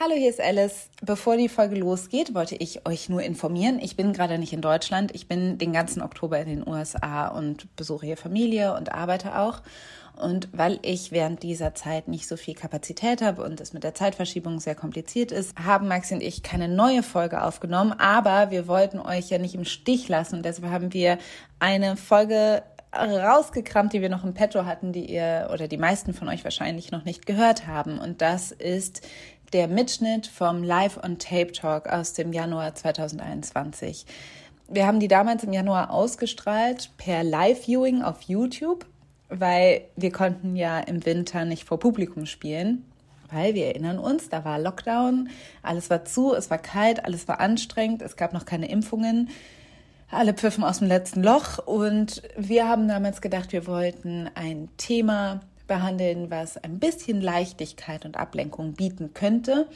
Hallo, hier ist Alice. Bevor die Folge losgeht, wollte ich euch nur informieren. Ich bin gerade nicht in Deutschland. Ich bin den ganzen Oktober in den USA und besuche hier Familie und arbeite auch. Und weil ich während dieser Zeit nicht so viel Kapazität habe und es mit der Zeitverschiebung sehr kompliziert ist, haben Maxi und ich keine neue Folge aufgenommen. Aber wir wollten euch ja nicht im Stich lassen. Und deshalb haben wir eine Folge rausgekramt, die wir noch im Petto hatten, die ihr oder die meisten von euch wahrscheinlich noch nicht gehört haben. Und das ist der Mitschnitt vom Live on Tape Talk aus dem Januar 2021. Wir haben die damals im Januar ausgestrahlt per Live-Viewing auf YouTube, weil wir konnten ja im Winter nicht vor Publikum spielen. Weil wir erinnern uns, da war Lockdown, alles war zu, es war kalt, alles war anstrengend, es gab noch keine Impfungen alle pfiffen aus dem letzten Loch und wir haben damals gedacht, wir wollten ein Thema behandeln, was ein bisschen Leichtigkeit und Ablenkung bieten könnte.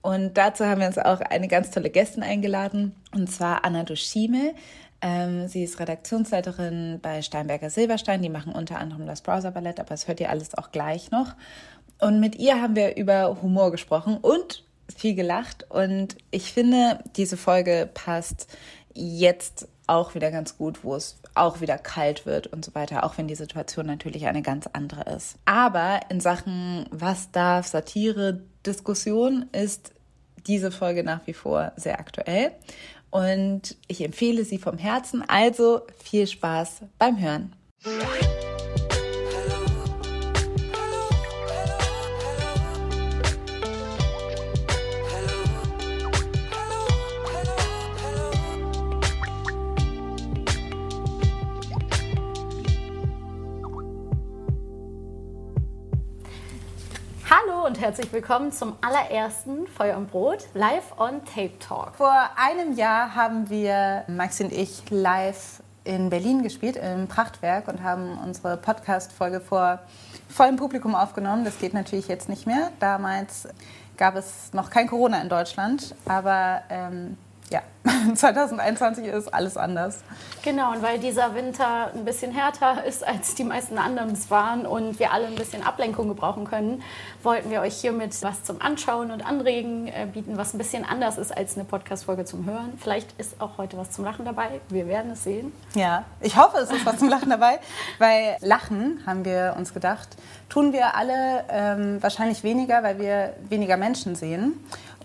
Und dazu haben wir uns auch eine ganz tolle Gästin eingeladen, und zwar Anna Duschime. Ähm, sie ist Redaktionsleiterin bei Steinberger Silberstein. Die machen unter anderem das Browser-Ballett, aber das hört ihr alles auch gleich noch. Und mit ihr haben wir über Humor gesprochen und viel gelacht. Und ich finde, diese Folge passt jetzt auch wieder ganz gut, wo es auch wieder kalt wird und so weiter, auch wenn die Situation natürlich eine ganz andere ist. Aber in Sachen Was darf Satire Diskussion ist diese Folge nach wie vor sehr aktuell und ich empfehle sie vom Herzen. Also viel Spaß beim Hören. Und herzlich willkommen zum allerersten Feuer und Brot live on Tape Talk. Vor einem Jahr haben wir, Maxi und ich, live in Berlin gespielt, im Prachtwerk und haben unsere Podcast-Folge vor vollem Publikum aufgenommen. Das geht natürlich jetzt nicht mehr. Damals gab es noch kein Corona in Deutschland, aber ähm, ja, 2021 ist alles anders. Genau, und weil dieser Winter ein bisschen härter ist, als die meisten anderen es waren und wir alle ein bisschen Ablenkung gebrauchen können, wollten wir euch hiermit was zum Anschauen und Anregen äh, bieten, was ein bisschen anders ist als eine Podcast-Folge zum Hören. Vielleicht ist auch heute was zum Lachen dabei. Wir werden es sehen. Ja, ich hoffe, es ist was zum Lachen dabei, weil Lachen, haben wir uns gedacht, tun wir alle ähm, wahrscheinlich weniger, weil wir weniger Menschen sehen.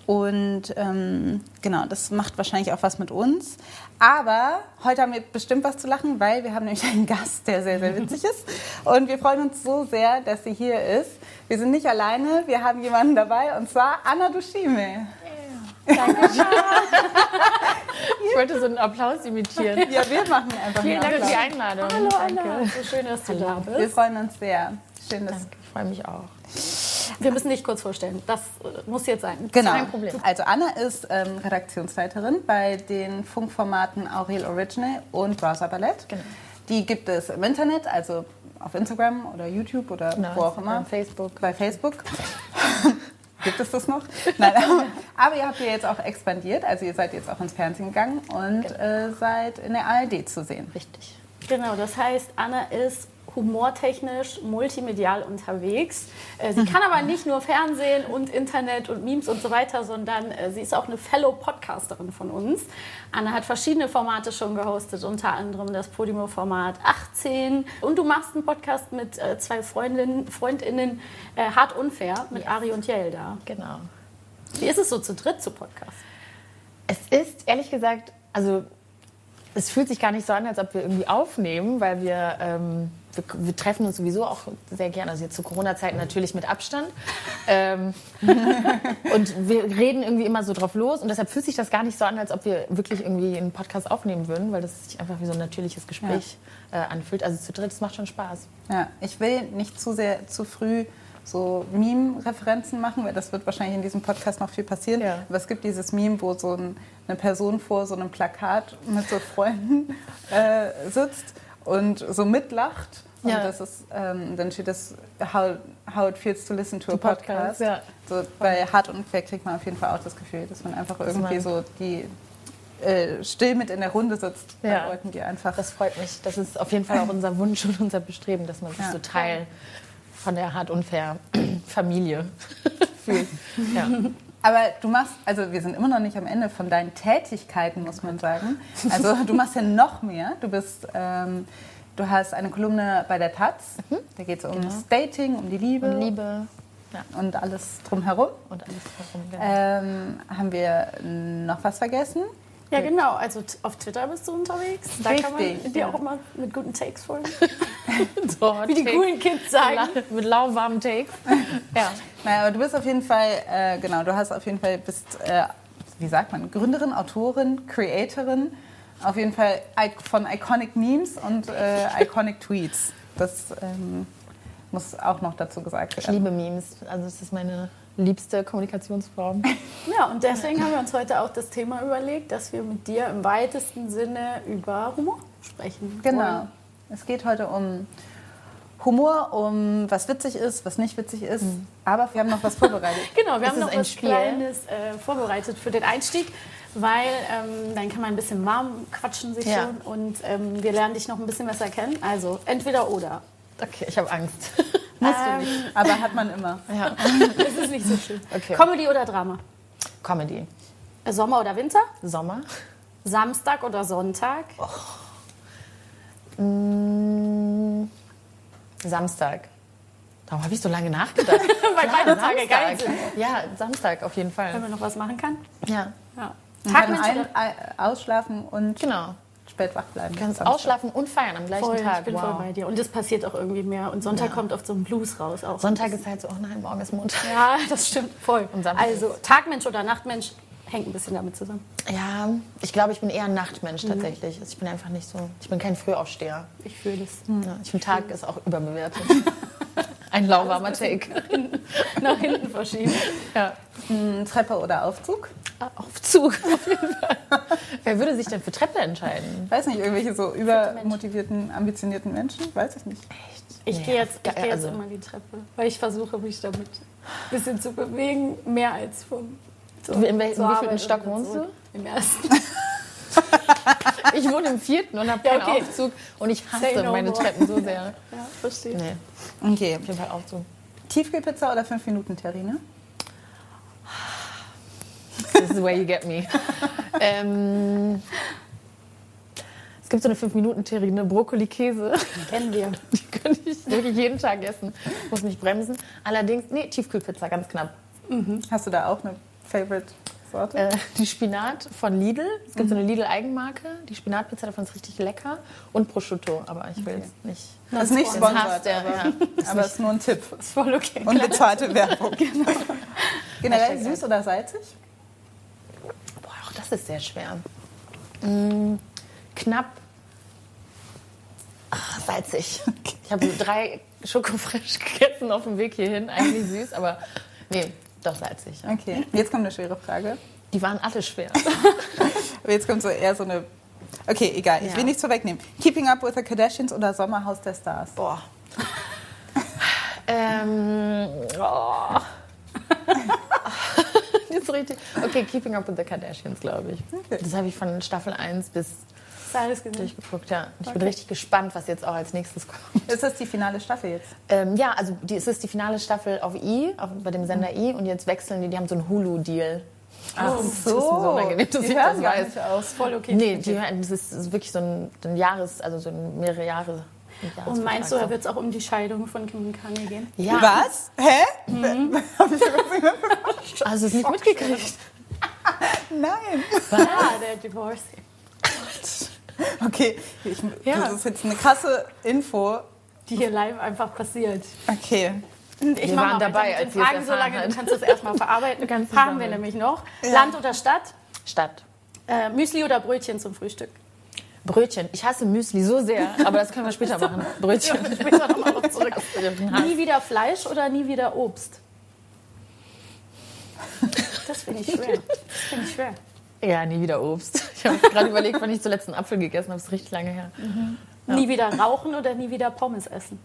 Und ähm, genau, das macht wahrscheinlich auch was mit uns. Aber heute haben wir bestimmt was zu lachen, weil wir haben nämlich einen Gast, der sehr, sehr witzig ist. Und wir freuen uns so sehr, dass sie hier ist. Wir sind nicht alleine, wir haben jemanden dabei und zwar Anna Dushime. Danke. ich wollte so einen Applaus imitieren. Ja, wir machen einfach Vielen Dank für die Einladung. Hallo Anna. So schön, dass du Hallo. da bist. Wir freuen uns sehr. Schön, dass Danke, ich freue mich auch. Wir müssen dich kurz vorstellen. Das äh, muss jetzt sein. Genau. Kein Problem. Also Anna ist ähm, Redaktionsleiterin bei den Funkformaten Aurel Original und Browser Ballett. Genau. Die gibt es im Internet, also auf Instagram oder YouTube oder genau, wo auch immer. Bei Facebook. Bei Facebook. Gibt es das noch? Nein, aber, ihr habt ja jetzt auch expandiert, also ihr seid jetzt auch ins Fernsehen gegangen und genau. äh, seid in der ARD zu sehen. Richtig. Genau, das heißt, Anna ist humortechnisch, multimedial unterwegs. Äh, sie kann aber nicht nur Fernsehen und Internet und Memes und so weiter, sondern äh, sie ist auch eine Fellow-Podcasterin von uns. Anna hat verschiedene Formate schon gehostet, unter anderem das Podimo-Format 18. Und du machst einen Podcast mit äh, zwei Freundinnen, Freundinnen Hart Unfair, mit yes. Ari und Jelda. Genau. Wie ist es so zu dritt zu Podcast? Es ist ehrlich gesagt, also es fühlt sich gar nicht so an, als ob wir irgendwie aufnehmen, weil wir, ähm, wir, wir, treffen uns sowieso auch sehr gerne. Also jetzt zu Corona-Zeiten natürlich mit Abstand. Ähm, und wir reden irgendwie immer so drauf los. Und deshalb fühlt sich das gar nicht so an, als ob wir wirklich irgendwie einen Podcast aufnehmen würden, weil das sich einfach wie so ein natürliches Gespräch ja. äh, anfühlt. Also zu dritt, es macht schon Spaß. Ja, ich will nicht zu sehr zu früh so Meme-Referenzen machen, weil das wird wahrscheinlich in diesem Podcast noch viel passieren. Ja. Aber es gibt dieses Meme, wo so ein, eine Person vor so einem Plakat mit so Freunden äh, sitzt und so mitlacht. Und ja. das ist, ähm, dann steht das how, how it feels to listen to a podcast. podcast ja. so, bei Hart und Fair kriegt man auf jeden Fall auch das Gefühl, dass man einfach irgendwie so die äh, still mit in der Runde sitzt ja. bei Leuten, die einfach. Das freut mich. Das ist auf jeden Fall auch unser Wunsch und unser Bestreben, dass man sich ja. so Teil von der hart unfair Familie fühlt. Ja. Aber du machst, also wir sind immer noch nicht am Ende von deinen Tätigkeiten, muss man sagen. Also du machst ja noch mehr. Du bist, ähm, du hast eine Kolumne bei der Taz. Da geht es um das Dating, um die Liebe, Und Liebe und alles drumherum. und alles herum. genau. Ähm, haben wir noch was vergessen? Ja, genau. Also auf Twitter bist du unterwegs. Da kann Richtig, man dir ja. auch immer mit guten Takes folgen. So, Wie die Takes. coolen Kids sagen. La- Mit lauwarmen Takes. ja. Naja, aber du bist auf jeden Fall, äh, genau, du hast auf jeden Fall, bist, äh, wie sagt man, Gründerin, Autorin, Creatorin, auf jeden Fall von Iconic Memes und äh, Iconic Tweets. Das ähm, muss auch noch dazu gesagt Ich werden. liebe Memes. Also das ist meine liebste Kommunikationsform. Ja, und deswegen haben wir uns heute auch das Thema überlegt, dass wir mit dir im weitesten Sinne über Humor sprechen. Genau. wollen. Es geht heute um Humor, um was witzig ist, was nicht witzig ist. Aber wir haben noch was vorbereitet. Genau, wir Ist haben noch ein was Spiel? Kleines äh, vorbereitet für den Einstieg, weil ähm, dann kann man ein bisschen warm quatschen sich Ja. schon und ähm, wir lernen dich noch ein bisschen besser kennen. Also entweder oder. Okay, ich habe Angst. Musst du nicht. Aber hat man immer. ja. Das ist nicht so schön. Okay. Comedy oder Drama? Comedy. Äh, Sommer oder Winter? Sommer. Samstag oder Sonntag? Mm, Samstag. Warum habe ich so lange nachgedacht? Weil beide Tage geil sind. Ja, Samstag auf jeden Wenn Fall. man noch was machen kann. Ja, Ja. Ein, oder ein, ausschlafen und genau. Spät wach bleiben. Du kannst ausschlafen und feiern am gleichen voll, Tag. ich bin wow. voll bei dir. Und das passiert auch irgendwie mehr. Und Sonntag Ja. kommt oft so ein Blues raus. Auch. Sonntag ist halt so, oh nein, morgen ist Montag. Ja, das stimmt voll. Also Tagmensch oder Nachtmensch hängt ein bisschen damit zusammen. Ja, ich glaube, ich bin eher ein Nachtmensch Mhm. tatsächlich. Also ich bin einfach nicht so, ich bin kein Frühaufsteher. Ich fühle es. Ja, ich finde, Tag ist auch überbewertet. Ein lauwarmer Take. Nach hinten verschieben. Ja. Mm, Treppe oder Aufzug? Aufzug, auf jeden Fall. Wer würde sich denn für Treppe entscheiden? Weiß nicht, irgendwelche so übermotivierten, ambitionierten Menschen? Weiß ich nicht. Ich Nee, gehe jetzt, ich ge- gehe jetzt also- immer die Treppe, weil ich versuche, mich damit ein bisschen zu bewegen, mehr als vom. zur- In wel- in zur wievielten Arbeit Stock wohnst zurück. Im ersten. Ich wohne im vierten und habe Ja, keinen okay. Aufzug und ich hasse no meine more. Treppen so sehr. Ja, verstehe. Nee, Okay. auf jeden Fall Aufzug. Tiefkühlpizza oder 5 Minuten Terrine? This is where you get me. ähm, es gibt so eine 5-Minuten-Terrine, Brokkoli-Käse. Kennen wir. Die könnte ich wirklich jeden Tag essen. Muss mich bremsen. Allerdings, nee, Tiefkühlpizza, ganz knapp. Hast du da auch eine Favorite-Sorte? Äh, die Spinat von Lidl. Es gibt so eine Lidl-Eigenmarke. Die Spinatpizza davon ist richtig lecker. Und Prosciutto, aber ich will es nicht. das ist nicht sponsert, der, aber, ja. aber es ist nur ein Tipp. Ist voll okay. Und bezahlte Werbung. Generell Hashtag süß oder salzig? Boah, auch das ist sehr schwer. Mm, knapp ach, salzig. Ich habe so drei Schokofresh gegessen auf dem Weg hierhin. Eigentlich süß, aber nee, doch salzig. Ja. Okay, jetzt kommt eine schwere Frage. Die waren alle schwer. Aber jetzt kommt so eher so eine... Okay, egal, ich Ja. will nichts vorwegnehmen. Keeping Up with the Kardashians oder Sommerhaus der Stars? Boah. ähm, oh. So richtig. Okay, Keeping Up with the Kardashians, glaube ich. Okay. Das habe ich von Staffel 1 bis alles gesehen. durchgeguckt, ja. Ich bin Okay. richtig gespannt, was jetzt auch als nächstes kommt. Ist das die finale Staffel jetzt? Ähm, ja, also die, es ist die finale Staffel auf I, auf, bei dem Sender I und jetzt wechseln die, die haben so ein Hulu-Deal. Ach das ist so unangenehm, dass die ich das gar weiß. nicht aus. Voll okay. Nee, die, hören- das ist, wirklich so ein, ein Jahres, also so ein mehrere Jahre. Und meinst du, da wird es auch um die Scheidung von Kim und Kanye gehen? so. Ja, Was? Hä? also es nicht mitgekriegt. Nein. Ja, der Divorce. Okay, ich, Ja. das ist jetzt eine krasse Info. Die hier live einfach passiert. Okay. Ich Wir waren dabei, als wir Fragen so erfahren lange. Du kannst das erstmal verarbeiten. Kannst Haben wir nämlich noch. Land oder Stadt? Stadt. Äh, Müsli oder Brötchen zum Frühstück? Brötchen. Ich hasse Müsli so sehr, aber das können wir später machen. Brötchen. Später nochmal noch zurück. Nie wieder Fleisch oder nie wieder Obst? Das finde ich schwer. Das finde ich schwer. Ja, nie wieder Obst. Ich habe gerade überlegt, wann ich zuletzt einen Apfel gegessen habe. Das ist richtig lange her. Nie wieder rauchen oder nie wieder Pommes essen?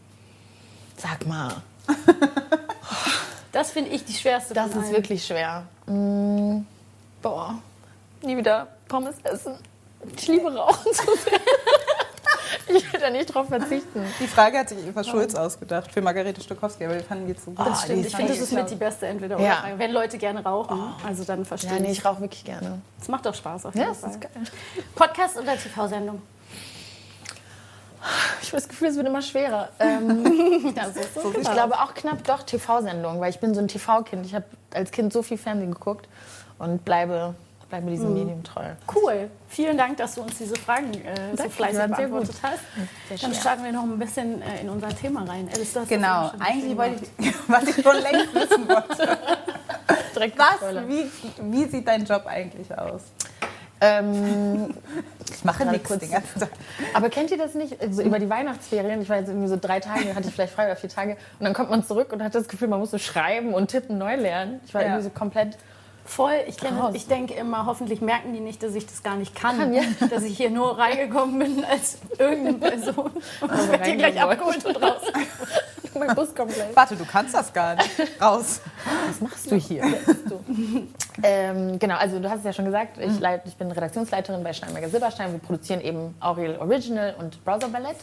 Sag mal, Das finde ich die schwerste das ist wirklich schwer. Mm, boah, nie wieder Pommes essen. Ich liebe Rauchen so sehr. ich will da nicht drauf verzichten. Die Frage hat sich Eva Schulz ausgedacht für Margarete Stokowski, aber wir fanden die zu gut. Das stimmt. Ich finde, das ist mit die beste entweder oder Ja. Frage. Wenn Leute gerne rauchen, also dann verstehe Ja, nee, ich. ich rauche wirklich gerne. Es macht doch Spaß auf Ja, jeden das Fall. ist geil. Podcast oder TV-Sendung? Ich habe das Gefühl, es wird immer schwerer. Ähm, Ja, so es. ich glaube auch knapp doch TV-Sendung, weil ich bin so ein TV-Kind. Ich habe als Kind so viel Fernsehen geguckt und bleibe, bleibe diesem Medium treu. Cool. Vielen Dank, dass du uns diese Fragen äh, so fleißig beantwortet hast. Sehr Dann starten wir noch ein bisschen äh, in unser Thema rein. Alice, du hast das Genau, eigentlich wollte ich, was ich schon längst wissen wollte. Direkt Was, wie, wie sieht dein Job eigentlich aus? Ähm, Ich mache nichts kurz- den ganzen Tag. aber kennt ihr das nicht? Also über die Weihnachtsferien, ich war jetzt irgendwie so drei Tage, hatte ich vielleicht frei oder vier Tage. Und dann kommt man zurück und hat das Gefühl, man muss so schreiben und tippen neu lernen. Ich war Ja. irgendwie so komplett Voll. Ich, kenne- ich denke immer, hoffentlich merken die nicht, dass ich das gar nicht kann. Kann, ja. Dass ich hier nur reingekommen bin als irgendeine Person. Und Also wird hier gleich abgeholt und raus. mein Bus komplett. Warte, du kannst das gar nicht. Raus. Was machst du hier? ähm, genau, also du hast es ja schon gesagt, ich, leit, ich bin Redaktionsleiterin bei Steinberger Silberstein. Wir produzieren eben Aurel Original und Browser Ballett.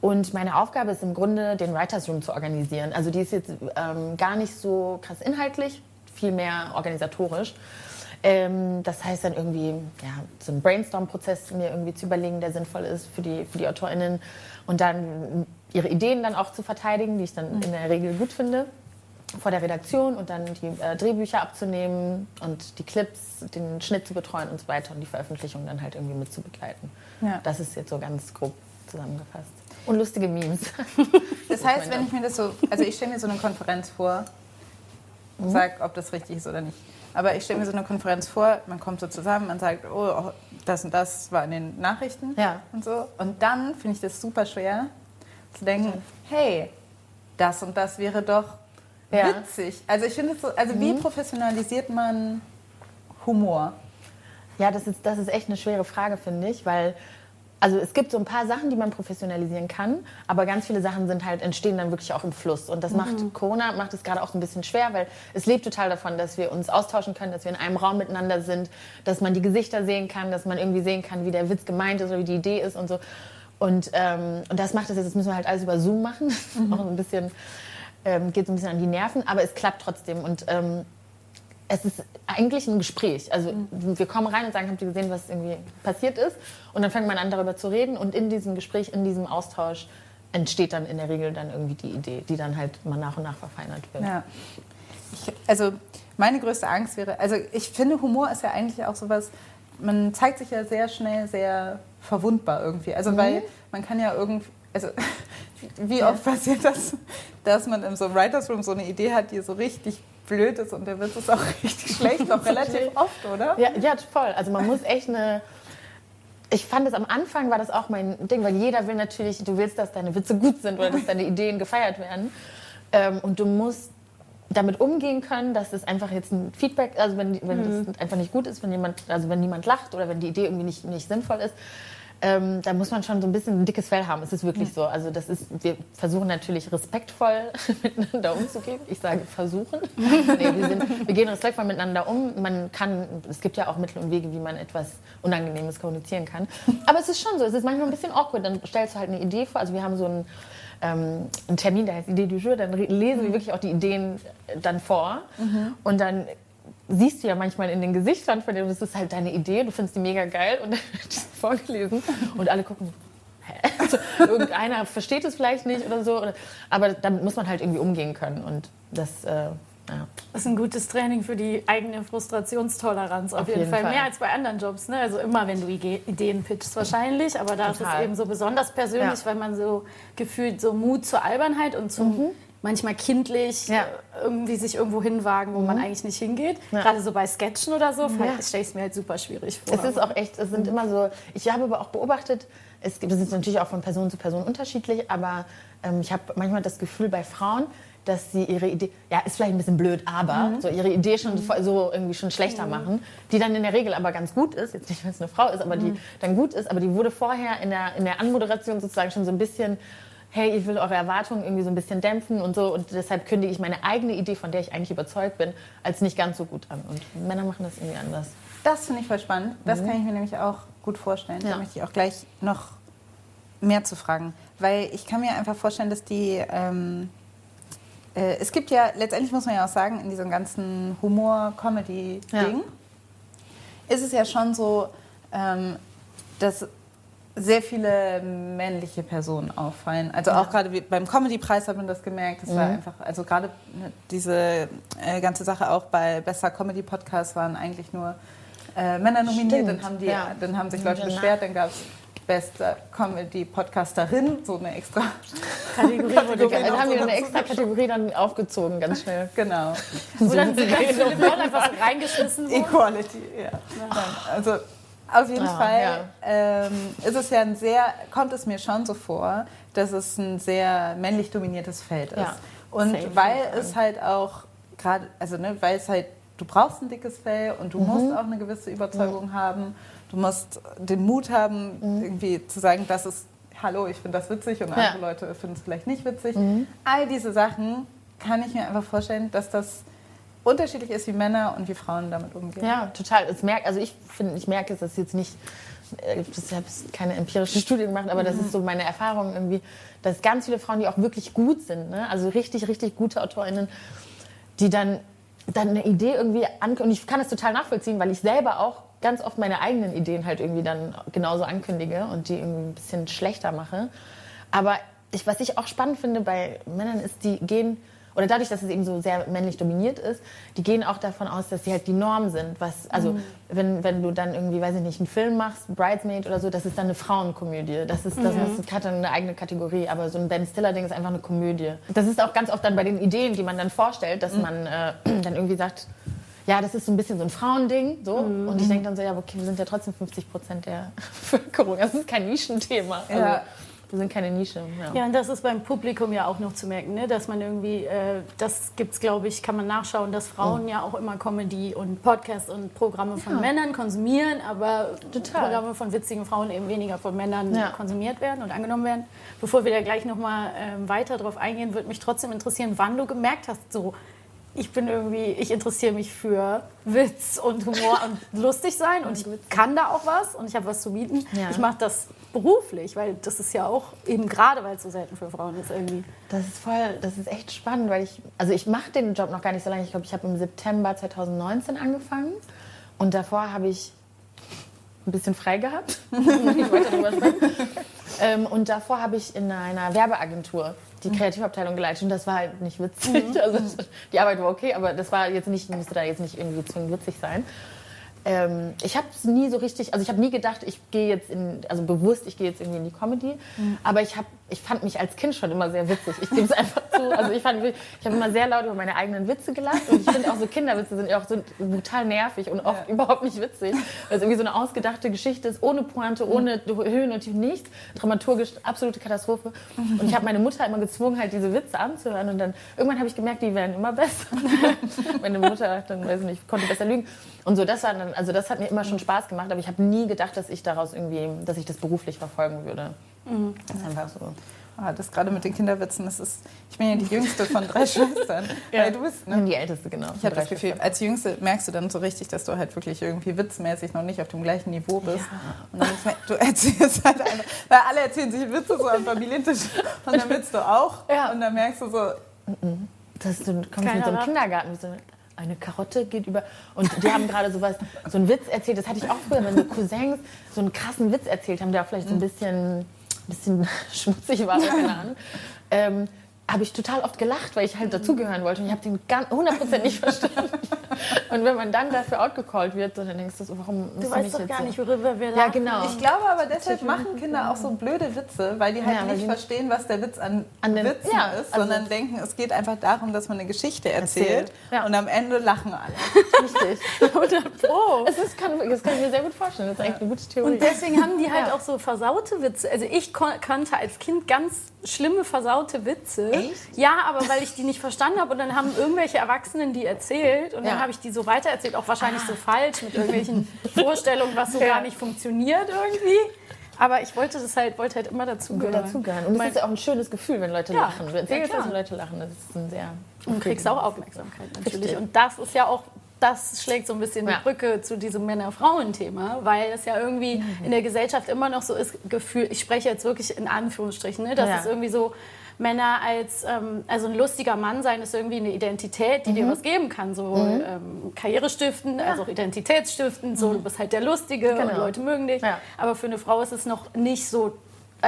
Und meine Aufgabe ist im Grunde, den Writers Room zu organisieren. Also die ist jetzt ähm, gar nicht so krass inhaltlich, viel mehr organisatorisch. Ähm, das heißt dann irgendwie, ja, so einen Brainstorm-Prozess mir irgendwie zu überlegen, der sinnvoll ist für die, für die AutorInnen. Und dann ihre Ideen dann auch zu verteidigen, die ich dann in der Regel gut finde vor der Redaktion und dann die äh, Drehbücher abzunehmen und die Clips, den Schnitt zu betreuen und so weiter und die Veröffentlichung dann halt irgendwie mit zu begleiten. Ja. Das ist jetzt so ganz grob zusammengefasst. Und lustige Memes. Das heißt, wenn ich mir das so, also ich stelle mir so eine Konferenz vor und sage, ob das richtig ist oder nicht. Aber ich stelle mir so eine Konferenz vor, man kommt so zusammen, man sagt, oh, das und das war in den Nachrichten Ja. und so. Und dann finde ich das super schwer zu denken, hey, das und das wäre doch Ja. witzig. Also ich finde es so, also wie professionalisiert man Humor? Ja, das ist, das ist echt eine schwere Frage, finde ich, weil also es gibt so ein paar Sachen, die man professionalisieren kann, aber ganz viele Sachen sind halt entstehen dann wirklich auch im Fluss und das macht Corona macht es gerade auch so ein bisschen schwer, weil es lebt total davon, dass wir uns austauschen können, dass wir in einem Raum miteinander sind, dass man die Gesichter sehen kann, dass man irgendwie sehen kann, wie der Witz gemeint ist oder wie die Idee ist und so. Und, ähm, und das macht es jetzt, das müssen wir halt alles über Zoom machen. Das ist auch ein bisschen, ähm, geht so ein bisschen an die Nerven, aber es klappt trotzdem. Und ähm, es ist eigentlich ein Gespräch. Also wir kommen rein und sagen, habt ihr gesehen, was irgendwie passiert ist? Und dann fängt man an, darüber zu reden. Und in diesem Gespräch, in diesem Austausch entsteht dann in der Regel dann irgendwie die Idee, die dann halt mal nach und nach verfeinert wird. Ja. Ich, also meine größte Angst wäre, also ich finde, Humor ist ja eigentlich auch sowas, man zeigt sich ja sehr schnell sehr verwundbar irgendwie. Also weil man kann ja irgendwie, also wie oft passiert das, dass man in so einem Writers Room so eine Idee hat, die so richtig blöd ist und der Witz ist auch richtig schlecht, noch relativ oft, oder? Ja, ja, voll. Also man muss echt eine. Ich fand es am Anfang war das auch mein Ding, weil jeder will natürlich, du willst, dass deine Witze gut sind oder dass deine Ideen gefeiert werden. Ähm, und du musst damit umgehen können, dass es einfach jetzt ein Feedback, also wenn, wenn das einfach nicht gut ist, wenn jemand, also wenn niemand lacht oder wenn die Idee irgendwie nicht, nicht sinnvoll ist, ähm, da muss man schon so ein bisschen ein dickes Fell haben. Es ist wirklich so. Also das ist, wir versuchen natürlich respektvoll miteinander umzugehen. Ich sage versuchen. nee, wir, sind, wir gehen respektvoll miteinander um. Man kann, es gibt ja auch Mittel und Wege, wie man etwas Unangenehmes kommunizieren kann. Aber es ist schon so. Es ist manchmal ein bisschen awkward. Dann stellst du halt eine Idee vor. Also wir haben so einen, ähm, einen Termin, der heißt Idee du jour. Dann lesen wir wirklich auch die Ideen äh, dann vor. Und dann siehst du ja manchmal in den Gesichtern von dem, das ist halt deine Idee, du findest die mega geil und dann wird es vorgelesen und alle gucken, hä? Also, irgendeiner versteht es vielleicht nicht oder so, aber damit muss man halt irgendwie umgehen können und das, äh, ja. Das ist ein gutes Training für die eigene Frustrationstoleranz auf, Auf jeden, jeden Fall. Fall. Mehr als bei anderen Jobs. Ne? Also immer, wenn du Ideen pitchst wahrscheinlich. Aber da ist es Total. eben so besonders persönlich, Ja. weil man so gefühlt so Mut zur Albernheit und zum manchmal kindlich Ja. äh, irgendwie sich irgendwo hinwagen, wo man eigentlich nicht hingeht. Ja. Gerade so bei Sketchen oder so, Ja. stelle ich es mir halt super schwierig vor. Es ist auch echt, es sind immer so, ich habe aber auch beobachtet, es gibt, das ist natürlich auch von Person zu Person unterschiedlich, aber ähm, ich habe manchmal das Gefühl bei Frauen, dass sie ihre Idee, ja, ist vielleicht ein bisschen blöd, aber so ihre Idee schon voll- so irgendwie schon schlechter machen, die dann in der Regel aber ganz gut ist, jetzt nicht, wenn es eine Frau ist, aber die dann gut ist, aber die wurde vorher in der, in der Anmoderation sozusagen schon so ein bisschen hey, ich will eure Erwartungen irgendwie so ein bisschen dämpfen und so und deshalb kündige ich meine eigene Idee, von der ich eigentlich überzeugt bin, als nicht ganz so gut an. Und Männer machen das irgendwie anders. Das finde ich voll spannend. Das kann ich mir nämlich auch gut vorstellen. Da Ja. möchte ich auch gleich noch mehr zu fragen. Weil ich kann mir einfach vorstellen, dass die. Ähm, äh, es gibt ja, letztendlich muss man ja auch sagen, in diesem ganzen Humor-Comedy-Ding Ja. ist es ja schon so, ähm, dass sehr viele männliche Personen auffallen. Also auch gerade beim Comedy-Preis hat man das gemerkt. Das war Mhm. einfach, also gerade ne, diese äh, ganze Sache auch bei Bester Comedy-Podcast waren eigentlich nur äh, Männer nominiert. Stimmt, Dann haben, die, ja. dann haben sich Leute Genau. beschwert, dann gab es Beste Comedy-Podcasterin, so eine extra. Kategorie Kategorie. Dann haben die so eine extra Kategorie dann aufgezogen, ganz schnell. Genau. Wo dann ganz viele Wörter einfach so reingeschmissen wurden. Equality, ja. Also auf jeden Ah, Fall ja. ähm, ist es ja ein sehr, kommt es mir schon so vor, dass es ein sehr männlich dominiertes Feld ist. Ja, Und weil es halt auch gerade, also ne, weil es halt, du brauchst ein dickes Fell und du Mhm. musst auch eine gewisse Überzeugung haben. Du musst den Mut haben, Mhm. irgendwie zu sagen, das ist, hallo, ich finde das witzig und Ja. Mhm. andere Leute finden es vielleicht nicht witzig. All diese Sachen kann ich mir einfach vorstellen, dass das unterschiedlich ist, wie Männer und wie Frauen damit umgehen. Ja, total. Es merkt, also ich finde, ich merke es, das ist jetzt nicht, äh, ich habe keine empirischen Studien gemacht, aber das ist so meine Erfahrung irgendwie, dass ganz viele Frauen, die auch wirklich gut sind, ne? also richtig, richtig gute AutorInnen, die dann, dann eine Idee irgendwie ankündigen. Und ich kann das total nachvollziehen, weil ich selber auch ganz oft meine eigenen Ideen halt irgendwie dann genauso ankündige und die irgendwie ein bisschen schlechter mache. Aber ich, was ich auch spannend finde bei Männern ist, die gehen, oder dadurch, dass es eben so sehr männlich dominiert ist, die gehen auch davon aus, dass sie halt die Norm sind. Was, also wenn, wenn du dann irgendwie, weiß ich nicht, einen Film machst, Bridesmaid oder so, das ist dann eine Frauenkomödie. Das ist, das ist, hat dann eine eigene Kategorie. Aber so ein Ben Stiller-Ding ist einfach eine Komödie. Das ist auch ganz oft dann bei den Ideen, die man dann vorstellt, dass man äh, dann irgendwie sagt, ja, das ist so ein bisschen so ein Frauending. So. Und ich denke dann so, ja, okay, wir sind ja trotzdem 50 Prozent der Bevölkerung. Das ist kein Nischenthema. Also, Ja. Wir sind keine Nische. Ja. Ja, und das ist beim Publikum ja auch noch zu merken, ne? dass man irgendwie, äh, das gibt's glaube ich, kann man nachschauen, dass Frauen ja auch immer Comedy und Podcasts und Programme von Ja. Männern konsumieren, aber Total. Programme von witzigen Frauen eben weniger von Männern Ja. konsumiert werden und angenommen werden. Bevor wir da gleich nochmal ähm, weiter drauf eingehen, würde mich trotzdem interessieren, wann du gemerkt hast, so, ich bin irgendwie, ich interessiere mich für Witz und Humor und lustig sein und ich kann da auch was und ich habe was zu bieten. Ja. Ich mache das beruflich, weil das ist ja auch eben gerade, weil es so selten für Frauen ist irgendwie. Das ist voll, das ist echt spannend, weil ich, also ich mache den Job noch gar nicht so lange. Ich glaube, ich habe im September 2019 angefangen und davor habe ich ein bisschen frei gehabt. ich wollte darüber sprechen. Ähm, und davor habe ich in einer Werbeagentur die Kreativabteilung geleitet und das war halt nicht witzig. Also die Arbeit war okay, aber das war jetzt nicht, musste da jetzt nicht irgendwie zwingend witzig sein. Ähm, ich habe es nie so richtig, also ich habe nie gedacht, ich gehe jetzt in, also bewusst, ich gehe jetzt irgendwie in die Comedy. Aber ich habe, ich fand mich als Kind schon immer sehr witzig. Ich gebe es einfach zu. Also ich fand, ich habe immer sehr laut über meine eigenen Witze gelacht und ich finde auch so Kinderwitze sind ja auch so brutal nervig und oft überhaupt nicht witzig, weil es irgendwie so eine ausgedachte Geschichte ist, ohne Pointe, ohne Höhen und Tiefen, nichts. Dramaturgisch absolute Katastrophe. Und ich habe meine Mutter immer gezwungen, halt diese Witze anzuhören und dann irgendwann habe ich gemerkt, die werden immer besser. meine Mutter dann, weiß ich nicht, konnte besser lügen. Und so, das war dann, also das hat mir immer schon Spaß gemacht, aber ich habe nie gedacht, dass ich daraus irgendwie, dass ich das beruflich verfolgen würde. Das ist einfach so. Ah, das gerade mit den Kinderwitzen, das ist, ich bin ja die jüngste von drei Schwestern. Weil du bist, Ich bin ne? die Älteste, genau. Ich habe das Gefühl, als Jüngste merkst du dann so richtig, dass du halt wirklich irgendwie witzmäßig noch nicht auf dem gleichen Niveau bist. Und dann ist, du erzählst halt einfach, weil alle erzählen sich Witze so am Familientisch und dann willst du auch. Ja. Und dann merkst du so, Das ist, du kommst Keiner mit so einem. Kindergarten, wie so eine Karotte geht über. Und die haben gerade sowas, so einen Witz erzählt. Das hatte ich auch früher, wenn so Cousins so einen krassen Witz erzählt haben, der auch vielleicht so ein bisschen, bisschen schmutzig war, keine Ahnung. Ähm, habe ich total oft gelacht, weil ich halt dazugehören wollte und ich habe den ganz 100% nicht verstanden. Und wenn man dann dafür outgecallt wird, dann denkst du so, warum Du weißt doch jetzt gar so- nicht, worüber wir Ja, lachen. genau. ich glaube aber deshalb machen Kinder auch so blöde Witze, weil die halt Ja, nicht die- verstehen, was der Witz an, An den- Witzen ja, ist, also- sondern denken, es geht einfach darum, dass man eine Geschichte erzählt, Erzählt, ja. und am Ende lachen alle. Richtig. Oh. Es ist, kann, das kann ich mir sehr gut vorstellen. Das ist eigentlich eine gute Theorie. Und deswegen haben die halt Ja. auch so versaute Witze. Also ich kannte als Kind ganz schlimme versaute Witze. Echt? Ja, aber weil ich die nicht verstanden habe und dann haben irgendwelche Erwachsenen die erzählt und dann Ja. habe ich die so weitererzählt, auch wahrscheinlich so falsch mit irgendwelchen Vorstellungen, was so Ja. gar nicht funktioniert irgendwie. Aber ich wollte das halt, wollte halt immer dazugehören. dazugehören. Und es ist ja auch ein schönes Gefühl, wenn Leute Ja, lachen. Du erzählst ja, Leute lachen. Das ist ein sehr. Und kriegst auch Aufmerksamkeit natürlich. Richtig. Und das ist ja auch das schlägt so ein bisschen Ja. die Brücke zu diesem Männer-Frauen-Thema, weil es ja irgendwie Mhm. in der Gesellschaft immer noch so ist, Gefühl, ich spreche jetzt wirklich in Anführungsstrichen, ne, dass Ja. es irgendwie so Männer als, ähm, also ein lustiger Mann sein ist irgendwie eine Identität, die dir Mhm. was geben kann, so ähm, Karrierestiften, also auch Identitätsstiften, so du bist halt der Lustige und Mhm. Genau. Leute mögen dich, Ja. aber für eine Frau ist es noch nicht so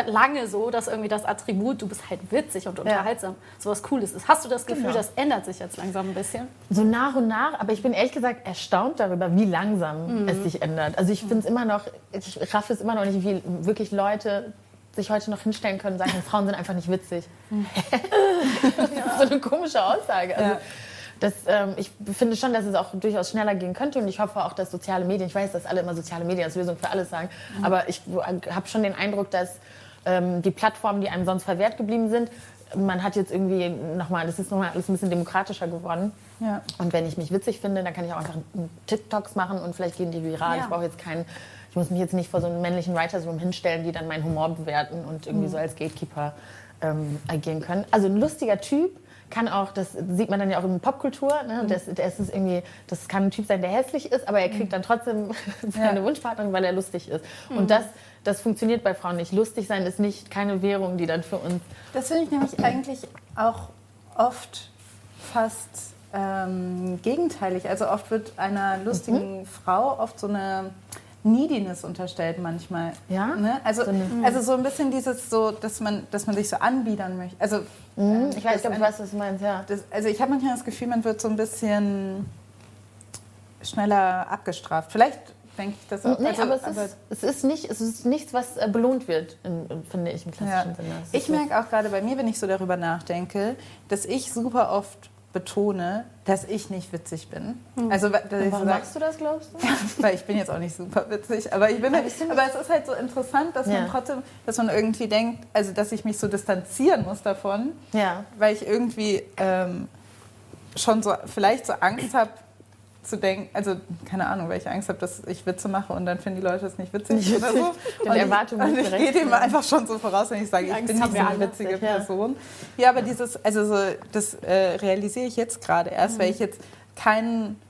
lange so, dass irgendwie das Attribut, du bist halt witzig und unterhaltsam, sowas Cooles ist. Hast du das Gefühl, Genau. das ändert sich jetzt langsam ein bisschen? So nach und nach, aber ich bin ehrlich gesagt erstaunt darüber, wie langsam es sich ändert. Also ich finde es immer noch, ich raff es immer noch nicht, wie wirklich Leute sich heute noch hinstellen können und sagen, Frauen sind einfach nicht witzig. das ist so eine komische Aussage. Also, Ja. das, ähm, ich finde schon, dass es auch durchaus schneller gehen könnte und ich hoffe auch, dass soziale Medien, ich weiß, dass alle immer soziale Medien als Lösung für alles sagen, aber ich habe schon den Eindruck, dass ähm, die Plattformen, die einem sonst verwehrt geblieben sind, man hat jetzt irgendwie nochmal, das ist nochmal alles ein bisschen demokratischer geworden. Ja. Und wenn ich mich witzig finde, dann kann ich auch einfach TikToks machen und vielleicht gehen die viral. Ja. Ich brauche jetzt keinen, ich muss mich jetzt nicht vor so einem männlichen Writers Room hinstellen, die dann meinen Humor bewerten und irgendwie so als Gatekeeper ähm, agieren können. Also ein lustiger Typ kann auch, das sieht man dann ja auch in Popkultur, ne? das, das, ist irgendwie, das kann ein Typ sein, der hässlich ist, aber er kriegt dann trotzdem seine Wunschpartnerin, weil er lustig ist. Und das, das funktioniert bei Frauen nicht. Lustig sein ist nicht keine Währung, die dann für uns Das finde ich nämlich eigentlich auch oft fast ähm, gegenteilig. Also oft wird einer lustigen Frau oft so eine Neediness unterstellt manchmal. Ja? Ne? Also, So also so ein bisschen dieses so, dass man, dass man sich so anbiedern möchte. Also, ähm, Ich weiß, glaube, ich weiß, was du meinst, ja. das, also ich habe manchmal das Gefühl, man wird so ein bisschen schneller abgestraft. Vielleicht denke ich das auch. Nee, also, aber, es, ist, es, ist nicht, es ist nichts, was äh, belohnt wird, in, in, finde ich, im Ja. klassischen Sinne. Es Ich merke auch gerade bei mir, wenn ich so darüber nachdenke, dass ich super oft betone, dass ich nicht witzig bin. Also, dass ich so Warum sag, machst du das, glaubst du? weil ich bin jetzt auch nicht super witzig, aber ich bin halt, aber es ist halt so interessant, dass Ja. man trotzdem, dass man irgendwie denkt, also dass ich mich so distanzieren muss davon, Ja. weil ich irgendwie ähm, schon so vielleicht so Angst habe zu denken, also keine Ahnung, weil ich Angst habe, dass ich Witze mache und dann finden die Leute es nicht witzig Nicht oder so. Den Und ich- Erwartungen und nicht ich gehe dem einfach schon so voraus, wenn ich sage, ich Angst bin nicht so eine witzige Ja. Person. Ja, aber dieses, also so, das äh, realisiere ich jetzt gerade erst, Mhm. weil ich jetzt keinen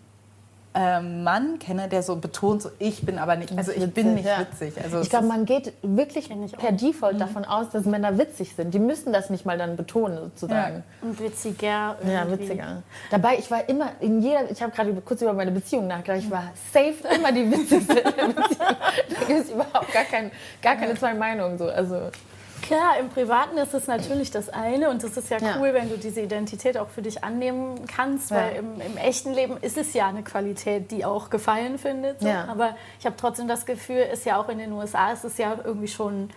Mann kenne, der so betont, so ich bin aber nicht, also ich bin Witzig, nicht ja. witzig. Also Ich glaube, man geht wirklich per Default davon aus, dass Männer witzig sind. Die müssen das nicht mal dann betonen, sozusagen. Und witziger. Ja, irgendwie. witziger. Dabei, ich war immer in jeder, ich habe gerade kurz über meine Beziehung nachgedacht, ich war safe immer die witzigste in der Beziehung. Da gibt es überhaupt gar, kein, gar keine zwei Meinungen. So. Also, Klar, im Privaten ist es natürlich das eine und es ist ja Ja. cool, wenn du diese Identität auch für dich annehmen kannst, Ja. weil im, im echten Leben ist es ja eine Qualität, die auch Gefallen findet. Ja. Aber ich habe trotzdem das Gefühl, ist ja auch in den USA, ist es ja irgendwie schon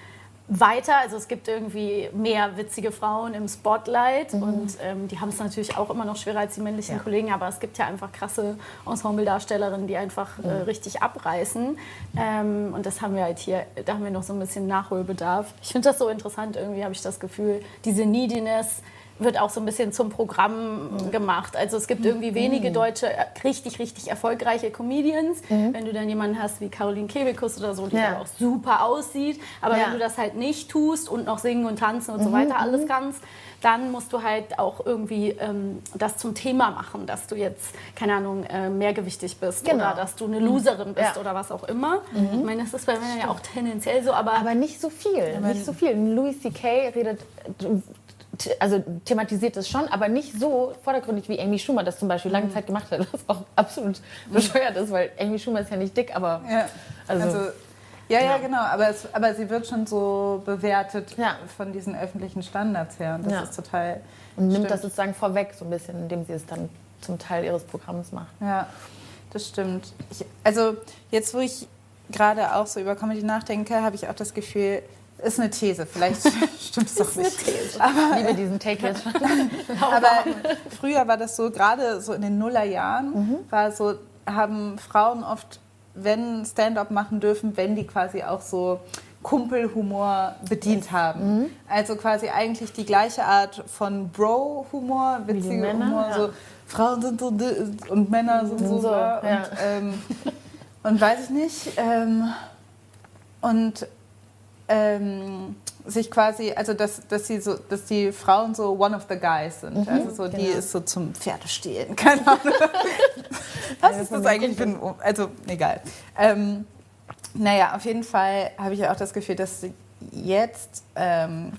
weiter. Also es gibt irgendwie mehr witzige Frauen im Spotlight und ähm, die haben es natürlich auch immer noch schwerer als die männlichen Mhm. Ja. Kollegen, aber es gibt ja einfach krasse Ensemble-Darstellerinnen, die einfach Mhm. äh, richtig abreißen. Ähm, und das haben wir halt hier, da haben wir noch so ein bisschen Nachholbedarf. Ich finde das so interessant, irgendwie habe ich das Gefühl, diese Neediness wird auch so ein bisschen zum Programm Mhm. gemacht. Also es gibt irgendwie wenige deutsche, äh, richtig, richtig erfolgreiche Comedians. Wenn du dann jemanden hast wie Caroline Kebekus oder so, die Mhm. Ja. auch super aussieht. Aber Ja. Mhm, wenn du das halt nicht tust und noch singen und tanzen und so weiter alles kannst, dann musst du halt auch irgendwie ähm, das zum Thema machen, dass du jetzt, keine Ahnung, äh, mehrgewichtig bist Genau. oder dass du eine Loserin bist Ja. oder was auch immer. Ich meine, das ist bei Männern ja auch tendenziell so, aber, aber nicht so viel. nicht so viel. Louis C.K. redet, t- also thematisiert das schon, aber nicht so vordergründig wie Amy Schumer das zum Beispiel lange Zeit gemacht hat. Was auch absolut bescheuert ist, weil Amy Schumer ist ja nicht dick, aber Ja, Also- also, ja, ja, Ja. genau. Aber, es, aber sie wird schon so bewertet Ja. von diesen öffentlichen Standards her. Und das Ja. ist total. und nimmt stimmt. das sozusagen vorweg, so ein bisschen, indem sie es dann zum Teil ihres Programms macht. Ja, das stimmt. Ich, also, jetzt, wo ich gerade auch so über Comedy nachdenke, habe ich auch das Gefühl, ist eine These. Vielleicht stimmt es auch nicht. Ich liebe diesen Take schon. Aber früher war das so, gerade so in den Nullerjahren, Mhm. war so, haben Frauen oft, wenn Stand-up machen dürfen, wenn die quasi auch so Kumpelhumor bedient haben. Mhm. Also quasi eigentlich die gleiche Art von Bro-Humor, witziger Humor, ja. so Frauen sind so und Männer sind so, So, bla ja. und, ähm, und weiß ich nicht. Ähm, und ähm, sich quasi, also dass, dass, sie so, dass die Frauen so one of the guys sind. also so, die genau. ist so zum Pferdestehlen, keine Ahnung. Ja, Was? Was ist das eigentlich für ein. Also, egal. Ähm, naja, auf jeden Fall habe ich ja auch das Gefühl, dass jetzt. Ähm,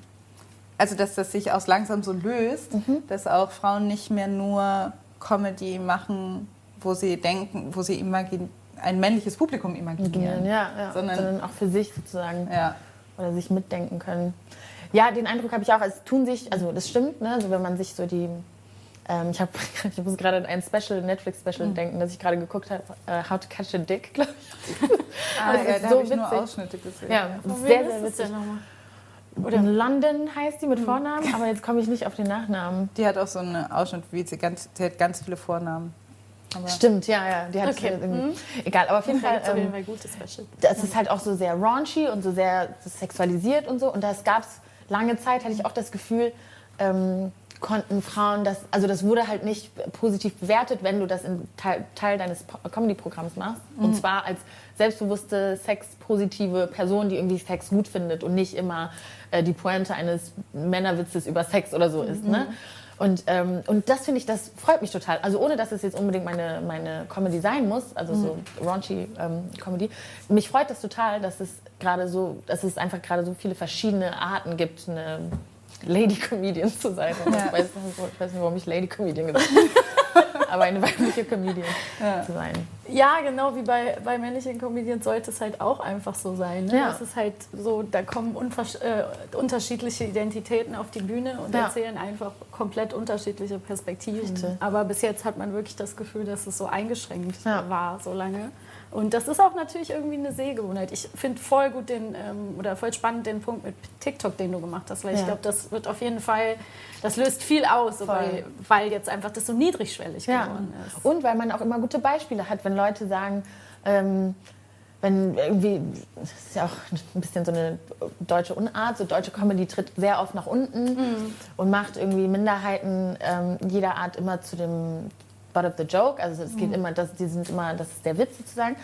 also, dass das sich auch langsam so löst, mhm. dass auch Frauen nicht mehr nur Comedy machen, wo sie denken, wo sie imaginieren ein männliches Publikum imaginieren. Ja, ja. Sondern, sondern, auch für sich sozusagen. Ja. Oder sich mitdenken können. Ja, den Eindruck habe ich auch. Es tun sich, also das stimmt, ne? also wenn man sich so die. Ähm, ich, hab, ich muss gerade an ein Special, Netflix-Special mhm. denken, das ich gerade geguckt habe, uh, How to Catch a Dick, glaube ich. Ah, ja, da so habe ich nur Ausschnitte gesehen. Ja, ja. sehr, sehr witzig. Oder London heißt die mit hm. Vornamen, aber jetzt komme ich nicht auf den Nachnamen. Die hat auch so einen Ausschnitt, wie sie ganz, die hat ganz viele Vornamen. Aber Stimmt, ja, ja. Die hat okay. mhm. Egal, aber auf jeden Fall. Ähm, das ist halt auch so sehr raunchy und so sehr sexualisiert und so. Und das gab es lange Zeit, hatte ich auch das Gefühl, ähm, konnten Frauen das, also das wurde halt nicht positiv bewertet, wenn du das in Teil, Teil deines Comedy-Programms machst. Mhm. Und zwar als selbstbewusste, sexpositive Person, die irgendwie Sex gut findet und nicht immer äh, die Pointe eines Männerwitzes über Sex oder so ist. Ne? Und, ähm, und das finde ich, das freut mich total. Also ohne, dass es jetzt unbedingt meine, meine Comedy sein muss, also mhm. so raunchy ähm, Comedy. Mich freut das total, dass es gerade so, dass es einfach gerade so viele verschiedene Arten gibt, eine Lady Comedian zu sein. Ja. Ich, weiß, nicht, warum ich Lady Comedian gesagt habe. aber eine weibliche Comedian ja. zu sein. Ja, genau wie bei, bei männlichen Comedians sollte es halt auch einfach so sein. Ne? Ja. Es ist halt so, da kommen äh, unterschiedliche Identitäten auf die Bühne und ja. erzählen einfach komplett unterschiedliche Perspektiven. Richtig. Aber bis jetzt hat man wirklich das Gefühl, dass es so eingeschränkt war, so lange. Und das ist auch natürlich irgendwie eine Sehgewohnheit. Ich finde voll gut den, ähm, oder voll spannend den Punkt mit TikTok, den du gemacht hast, weil ja. ich glaube, das wird auf jeden Fall, das löst viel aus, so weil, weil jetzt einfach das so niedrigschwellig ja. geworden ist. Und weil man auch immer gute Beispiele hat, wenn Leute sagen, ähm, wenn irgendwie, das ist ja auch ein bisschen so eine deutsche Unart, so deutsche Comedy tritt sehr oft nach unten mhm. und macht irgendwie Minderheiten ähm, jeder Art immer zu dem butt of the joke. Also es geht mhm. immer, das, die sind immer, das ist der Witz sozusagen.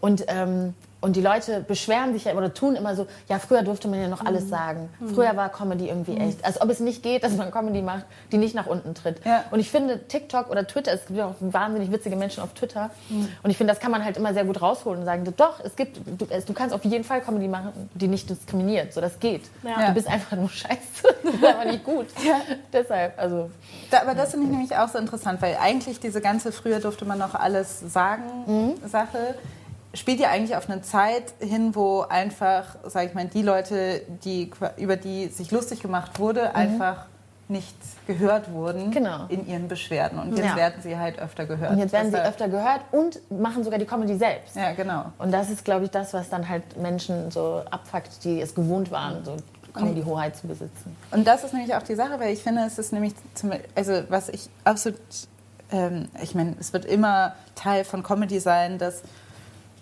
Und, ähm, und die Leute beschweren sich ja oder tun immer so, ja, früher durfte man ja noch alles mhm. sagen. Mhm. Früher war Comedy irgendwie mhm. echt. Als ob es nicht geht, dass man Comedy macht, die nicht nach unten tritt. Ja. Und ich finde, TikTok oder Twitter, es gibt ja auch wahnsinnig witzige Menschen auf Twitter. Mhm. Und ich finde, das kann man halt immer sehr gut rausholen und sagen, doch, es gibt, du, du kannst auf jeden Fall Comedy machen, die nicht diskriminiert. So, das geht. Ja. Du bist einfach nur scheiße. Du bist aber nicht gut. Ja. Deshalb, also. Da, aber das finde ich nämlich auch so interessant, weil eigentlich diese ganze, früher durfte man noch alles sagen, mhm. Sache, spielt ja eigentlich auf eine Zeit hin, wo einfach, sage ich mal, die Leute, die, über die sich lustig gemacht wurde, mhm. einfach nicht gehört wurden genau. in ihren Beschwerden. Und jetzt ja. werden sie halt öfter gehört. Und jetzt werden sie öfter gehört und machen sogar die Comedy selbst. Ja, genau. Und das ist, glaube ich, das, was dann halt Menschen so abfuckt, die es gewohnt waren, so Comedy-Hoheit zu besitzen. Und das ist nämlich auch die Sache, weil ich finde, es ist nämlich, zum, also was ich absolut, ähm, ich meine, es wird immer Teil von Comedy sein, dass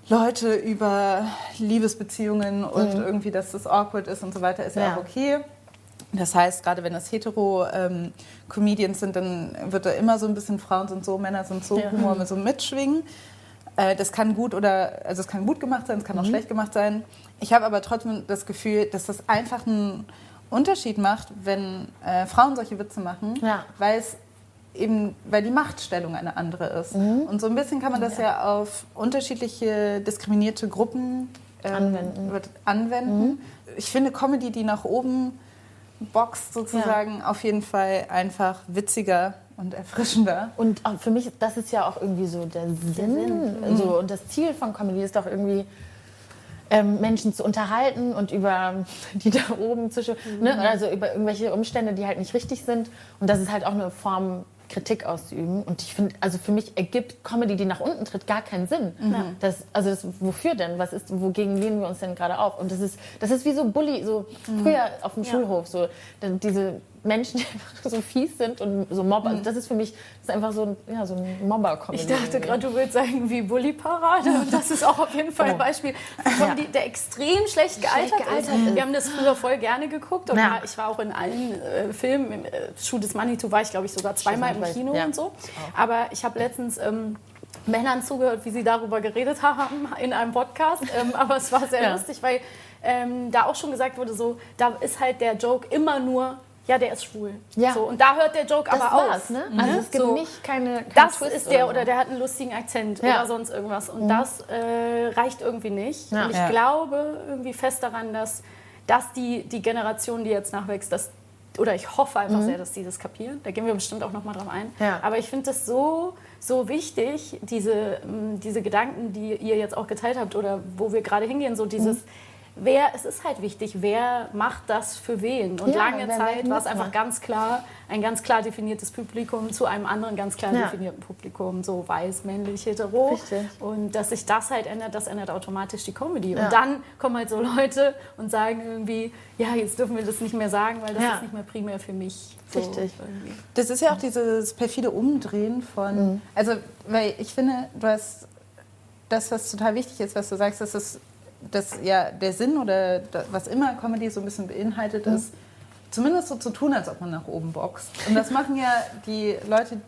Leute über Liebesbeziehungen und mhm. irgendwie, dass das awkward ist und so weiter, ist ja, ja auch okay. Das heißt, gerade wenn das hetero-Comedians ähm, sind, dann wird da immer so ein bisschen Frauen sind so, Männer sind so, ja. Humor mit so mitschwingen. Äh, das kann gut oder, also es kann gut gemacht sein, es kann auch mhm. schlecht gemacht sein. Ich habe aber trotzdem das Gefühl, dass das einfach einen Unterschied macht, wenn äh, Frauen solche Witze machen, ja. weil es eben, weil die Machtstellung eine andere ist. Mhm. Und so ein bisschen kann man das ja, ja auf unterschiedliche diskriminierte Gruppen ähm, anwenden. anwenden. Mhm. Ich finde Comedy, die nach oben boxt sozusagen, ja. auf jeden Fall einfach witziger und erfrischender. Und für mich, das ist ja auch irgendwie so der Sinn. Sinn. Mhm. So, und das Ziel von Comedy ist doch irgendwie, ähm, Menschen zu unterhalten und über die da oben zu, ne, mhm. ne, also über irgendwelche Umstände, die halt nicht richtig sind. Und das ist halt auch eine Form Kritik auszuüben. Und ich finde, also für mich ergibt Comedy, die nach unten tritt, gar keinen Sinn. Mhm. Das, also das, wofür denn? Was ist, wogegen lehnen wir uns denn gerade auf? Und das ist, das ist wie so Bully, so mhm. früher auf dem ja. Schulhof, so diese Menschen, die einfach so fies sind und so Mobber. Also das ist für mich das ist einfach so ein, ja, so ein mobber -Comedy. Ich dachte gerade, du willst sagen wie Bully-Parade. Und das ist auch auf jeden Fall ein oh. Beispiel, von ja. die, der extrem schlecht gealtert, schlecht gealtert ist. ist. Wir haben das früher voll gerne geguckt. Und ja. ich war auch in allen äh, Filmen. Im äh, Schuh des Manitou war ich, glaube ich, sogar zweimal im Kino ja. und so. Aber ich habe letztens... Ähm, Männern zugehört, wie sie darüber geredet haben in einem Podcast. Ähm, aber es war sehr lustig, weil ähm, da auch schon gesagt wurde, so, da ist halt der Joke immer nur ja, der ist schwul. Ja. So, und da hört der Joke Das aber war's, auf. ne? Also es gibt So. nicht keine. kein Das Twist ist der so. oder der hat einen lustigen Akzent Ja. Mhm. oder sonst irgendwas. Und das äh, reicht irgendwie nicht. Ja. Und ich Ja. glaube irgendwie fest daran, dass, dass die, die Generation, die jetzt nachwächst, dass, oder ich hoffe einfach sehr, dass die das kapieren. Da gehen wir bestimmt auch nochmal drauf ein. Mhm. Ja. Aber ich finde das so, so wichtig, diese, mh, diese Gedanken, die ihr jetzt auch geteilt habt oder wo wir gerade hingehen, so dieses. Mhm. Wer, es ist halt wichtig, wer macht das für wen? Und Ja, lange Zeit war es einfach ganz klar, ein ganz klar definiertes Publikum zu einem anderen ganz klar Ja. definierten Publikum, so weiß, männlich, hetero. Richtig. Und dass sich das halt ändert, das ändert automatisch die Comedy. Ja. Und dann kommen halt so Leute und sagen irgendwie, ja, jetzt dürfen wir das nicht mehr sagen, weil das Ja. ist nicht mehr primär für mich. So Richtig. irgendwie. Das ist ja auch dieses perfide Umdrehen von. Also, weil ich finde, du hast das, was total wichtig ist, was du sagst, dass es dass ja der Sinn oder da, was immer Comedy so ein bisschen beinhaltet ist, zumindest so zu tun, als ob man nach oben boxt. Und das machen ja die Leute,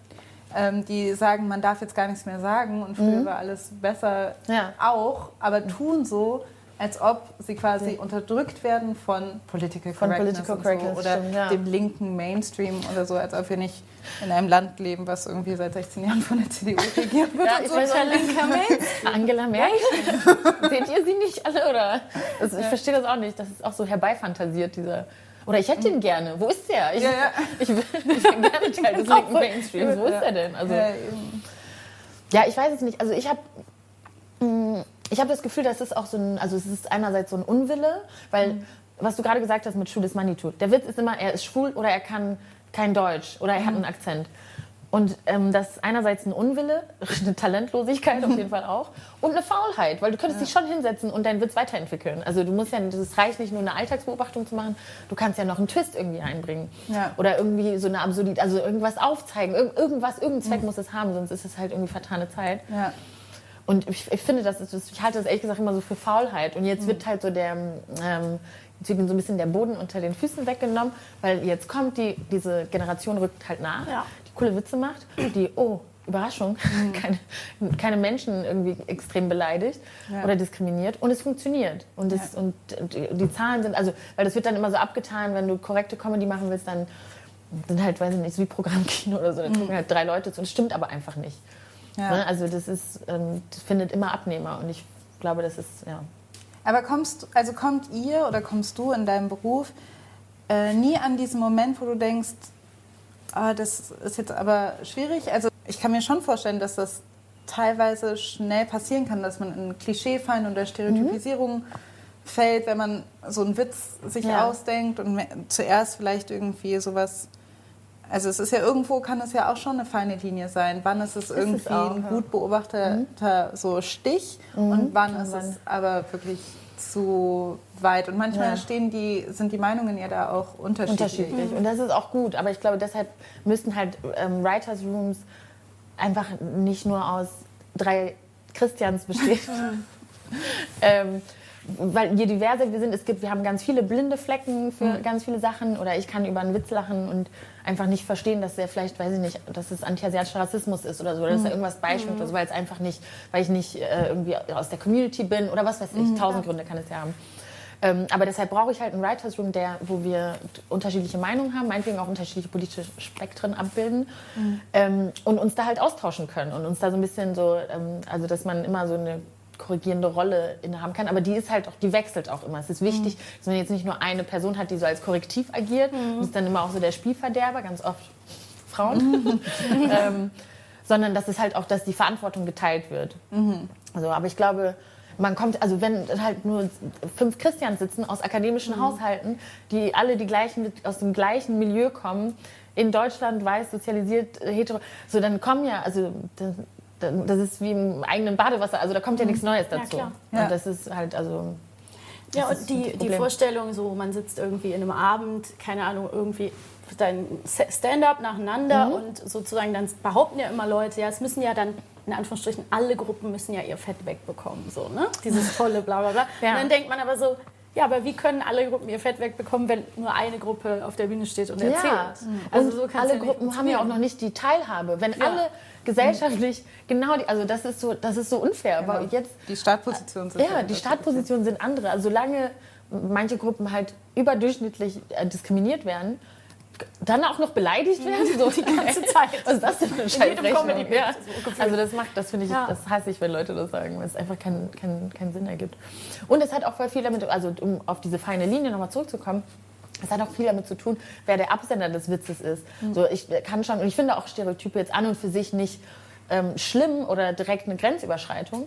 ähm, die sagen, man darf jetzt gar nichts mehr sagen und früher war alles besser Ja. auch, aber tun so, als ob sie quasi unterdrückt werden von Political Von Correctness, Political Correctness, so, oder stimmt, ja. dem linken Mainstream oder so, als ob wir nicht in einem Land leben, was irgendwie seit 16 Jahren von der CDU regiert wird. Ja, und ich so. weiß auch nicht. Angela Merkel? Seht ihr sie nicht alle? Oder? Das, ich verstehe das auch nicht. Das ist auch so herbeifantasiert, dieser. Oder ich hätte ihn gerne. Wo ist der? Ich, Ja, ja. ich, ich bin gerne Teil des linken Mainstreams. Wo ist er denn? Also, Ja. Ja, ich weiß es nicht. Also ich habe ich habe das Gefühl, dass es auch so ein, also es ist einerseits so ein Unwille, weil was du gerade gesagt hast mit Schwul ist Manitou. Der Witz ist immer, er ist schwul oder er kann kein Deutsch oder er hat einen Akzent. Und ähm, das ist einerseits ein Unwille, eine Talentlosigkeit auf jeden Fall auch und eine Faulheit, weil du könntest dich schon hinsetzen und deinen Witz weiterentwickeln. Also du musst ja, das reicht nicht nur eine Alltagsbeobachtung zu machen, du kannst ja noch einen Twist irgendwie einbringen Ja. oder irgendwie so eine Absurdität, also irgendwas aufzeigen, Irg irgendwas, irgendeinen Zweck muss es haben, sonst ist es halt irgendwie vertane Zeit. Ja. Und ich, ich finde, das ist, ich halte das ehrlich gesagt immer so für Faulheit. Und jetzt wird halt so der, ähm, jetzt wird so ein bisschen der Boden unter den Füßen weggenommen, weil jetzt kommt die, diese Generation rückt halt nach, Ja. die coole Witze macht, die, oh, Überraschung, keine, keine Menschen irgendwie extrem beleidigt Ja. oder diskriminiert und es funktioniert. Und, es, und die, Zahlen sind, also, weil das wird dann immer so abgetan, wenn du korrekte Comedy machen willst, dann sind halt, weiß ich nicht, so wie Programmkino oder so, da gucken halt drei Leute zu und es stimmt aber einfach nicht. Ja. Ne? Also das ist, ähm, das findet immer Abnehmer und ich glaube, das ist, ja. Aber kommst, also kommt ihr oder kommst du in deinem Beruf äh, nie an diesen Moment, wo du denkst, ah, das ist jetzt aber schwierig? Also ich kann mir schon vorstellen, dass das teilweise schnell passieren kann, dass man in Klischeefallen oder Stereotypisierung fällt, wenn man so einen Witz sich Ja. ausdenkt und zuerst vielleicht irgendwie sowas. Also es ist ja irgendwo, kann es ja auch schon eine feine Linie sein. Wann ist es irgendwie auch, ein ja. gut beobachteter so Stich und wann ist es aber wirklich zu weit. Und manchmal Ja. stehen die, sind die Meinungen ja da auch unterschiedlich. unterschiedlich. Und das ist auch gut. Aber ich glaube, deshalb müssten halt ähm, Writers Rooms einfach nicht nur aus drei Christians bestehen. ähm, weil je diverser wir sind, es gibt, wir haben ganz viele blinde Flecken für ganz viele Sachen oder ich kann über einen Witz lachen und einfach nicht verstehen, dass der vielleicht, weiß ich nicht, dass es antiasiatischer Rassismus ist oder so, oder dass da irgendwas beischwimmt oder so, weil es einfach nicht, weil ich nicht äh, irgendwie aus der Community bin oder was weiß ich, tausend Gründe kann es ja haben. Ähm, aber deshalb brauche ich halt einen Writers Room, der, wo wir unterschiedliche Meinungen haben, meinetwegen auch unterschiedliche politische Spektren abbilden ähm, und uns da halt austauschen können und uns da so ein bisschen so, ähm, also dass man immer so eine korrigierende Rolle innehaben kann, aber die ist halt auch, die wechselt auch immer. Es ist wichtig, dass man jetzt nicht nur eine Person hat, die so als Korrektiv agiert, das ist dann immer auch so der Spielverderber, ganz oft Frauen, ähm, sondern dass es halt auch, dass die Verantwortung geteilt wird. Also, aber ich glaube, man kommt, also wenn halt nur fünf Christians sitzen aus akademischen Haushalten, die alle die gleichen, aus dem gleichen Milieu kommen, in Deutschland weiß, sozialisiert, hetero, so dann kommen ja, also das, ist wie im eigenen Badewasser, also da kommt ja nichts Neues dazu. klar. Ja. Und das ist halt, also Ja, und die, die. Vorstellung, so man sitzt irgendwie in einem Abend, keine Ahnung, irgendwie dein Stand-up nacheinander Mhm. und sozusagen dann behaupten ja immer Leute, ja, es müssen ja dann, in Anführungsstrichen, alle Gruppen müssen ja ihr Fett wegbekommen, so, ne? Dieses tolle bla bla bla. Ja. Und dann denkt man aber so, ja, aber wie können alle Gruppen ihr Fett wegbekommen, wenn nur eine Gruppe auf der Bühne steht und erzählt? Ja, Also und so alle ja Gruppen haben ja auch noch nicht die Teilhabe. Wenn Ja. alle gesellschaftlich genau die, also das ist so, das ist so unfair, weil jetzt Die Startpositionen sind ja, halt die unterschiedlich. Startpositionen sind andere. Also solange manche Gruppen halt überdurchschnittlich äh, diskriminiert werden, dann auch noch beleidigt werden, so die ganze Zeit. Was ist das denn für eine Scheißrechnung? Ja. Also das macht, das finde ich, ja. das hasse ich, wenn Leute das sagen, weil es einfach keinen kein, kein Sinn ergibt. Und es hat auch voll viel damit, also um auf diese feine Linie nochmal zurückzukommen, es hat auch viel damit zu tun, wer der Absender des Witzes ist. Mhm. So, ich kann schon, und ich finde auch Stereotype jetzt an und für sich nicht ähm, schlimm oder direkt eine Grenzüberschreitung.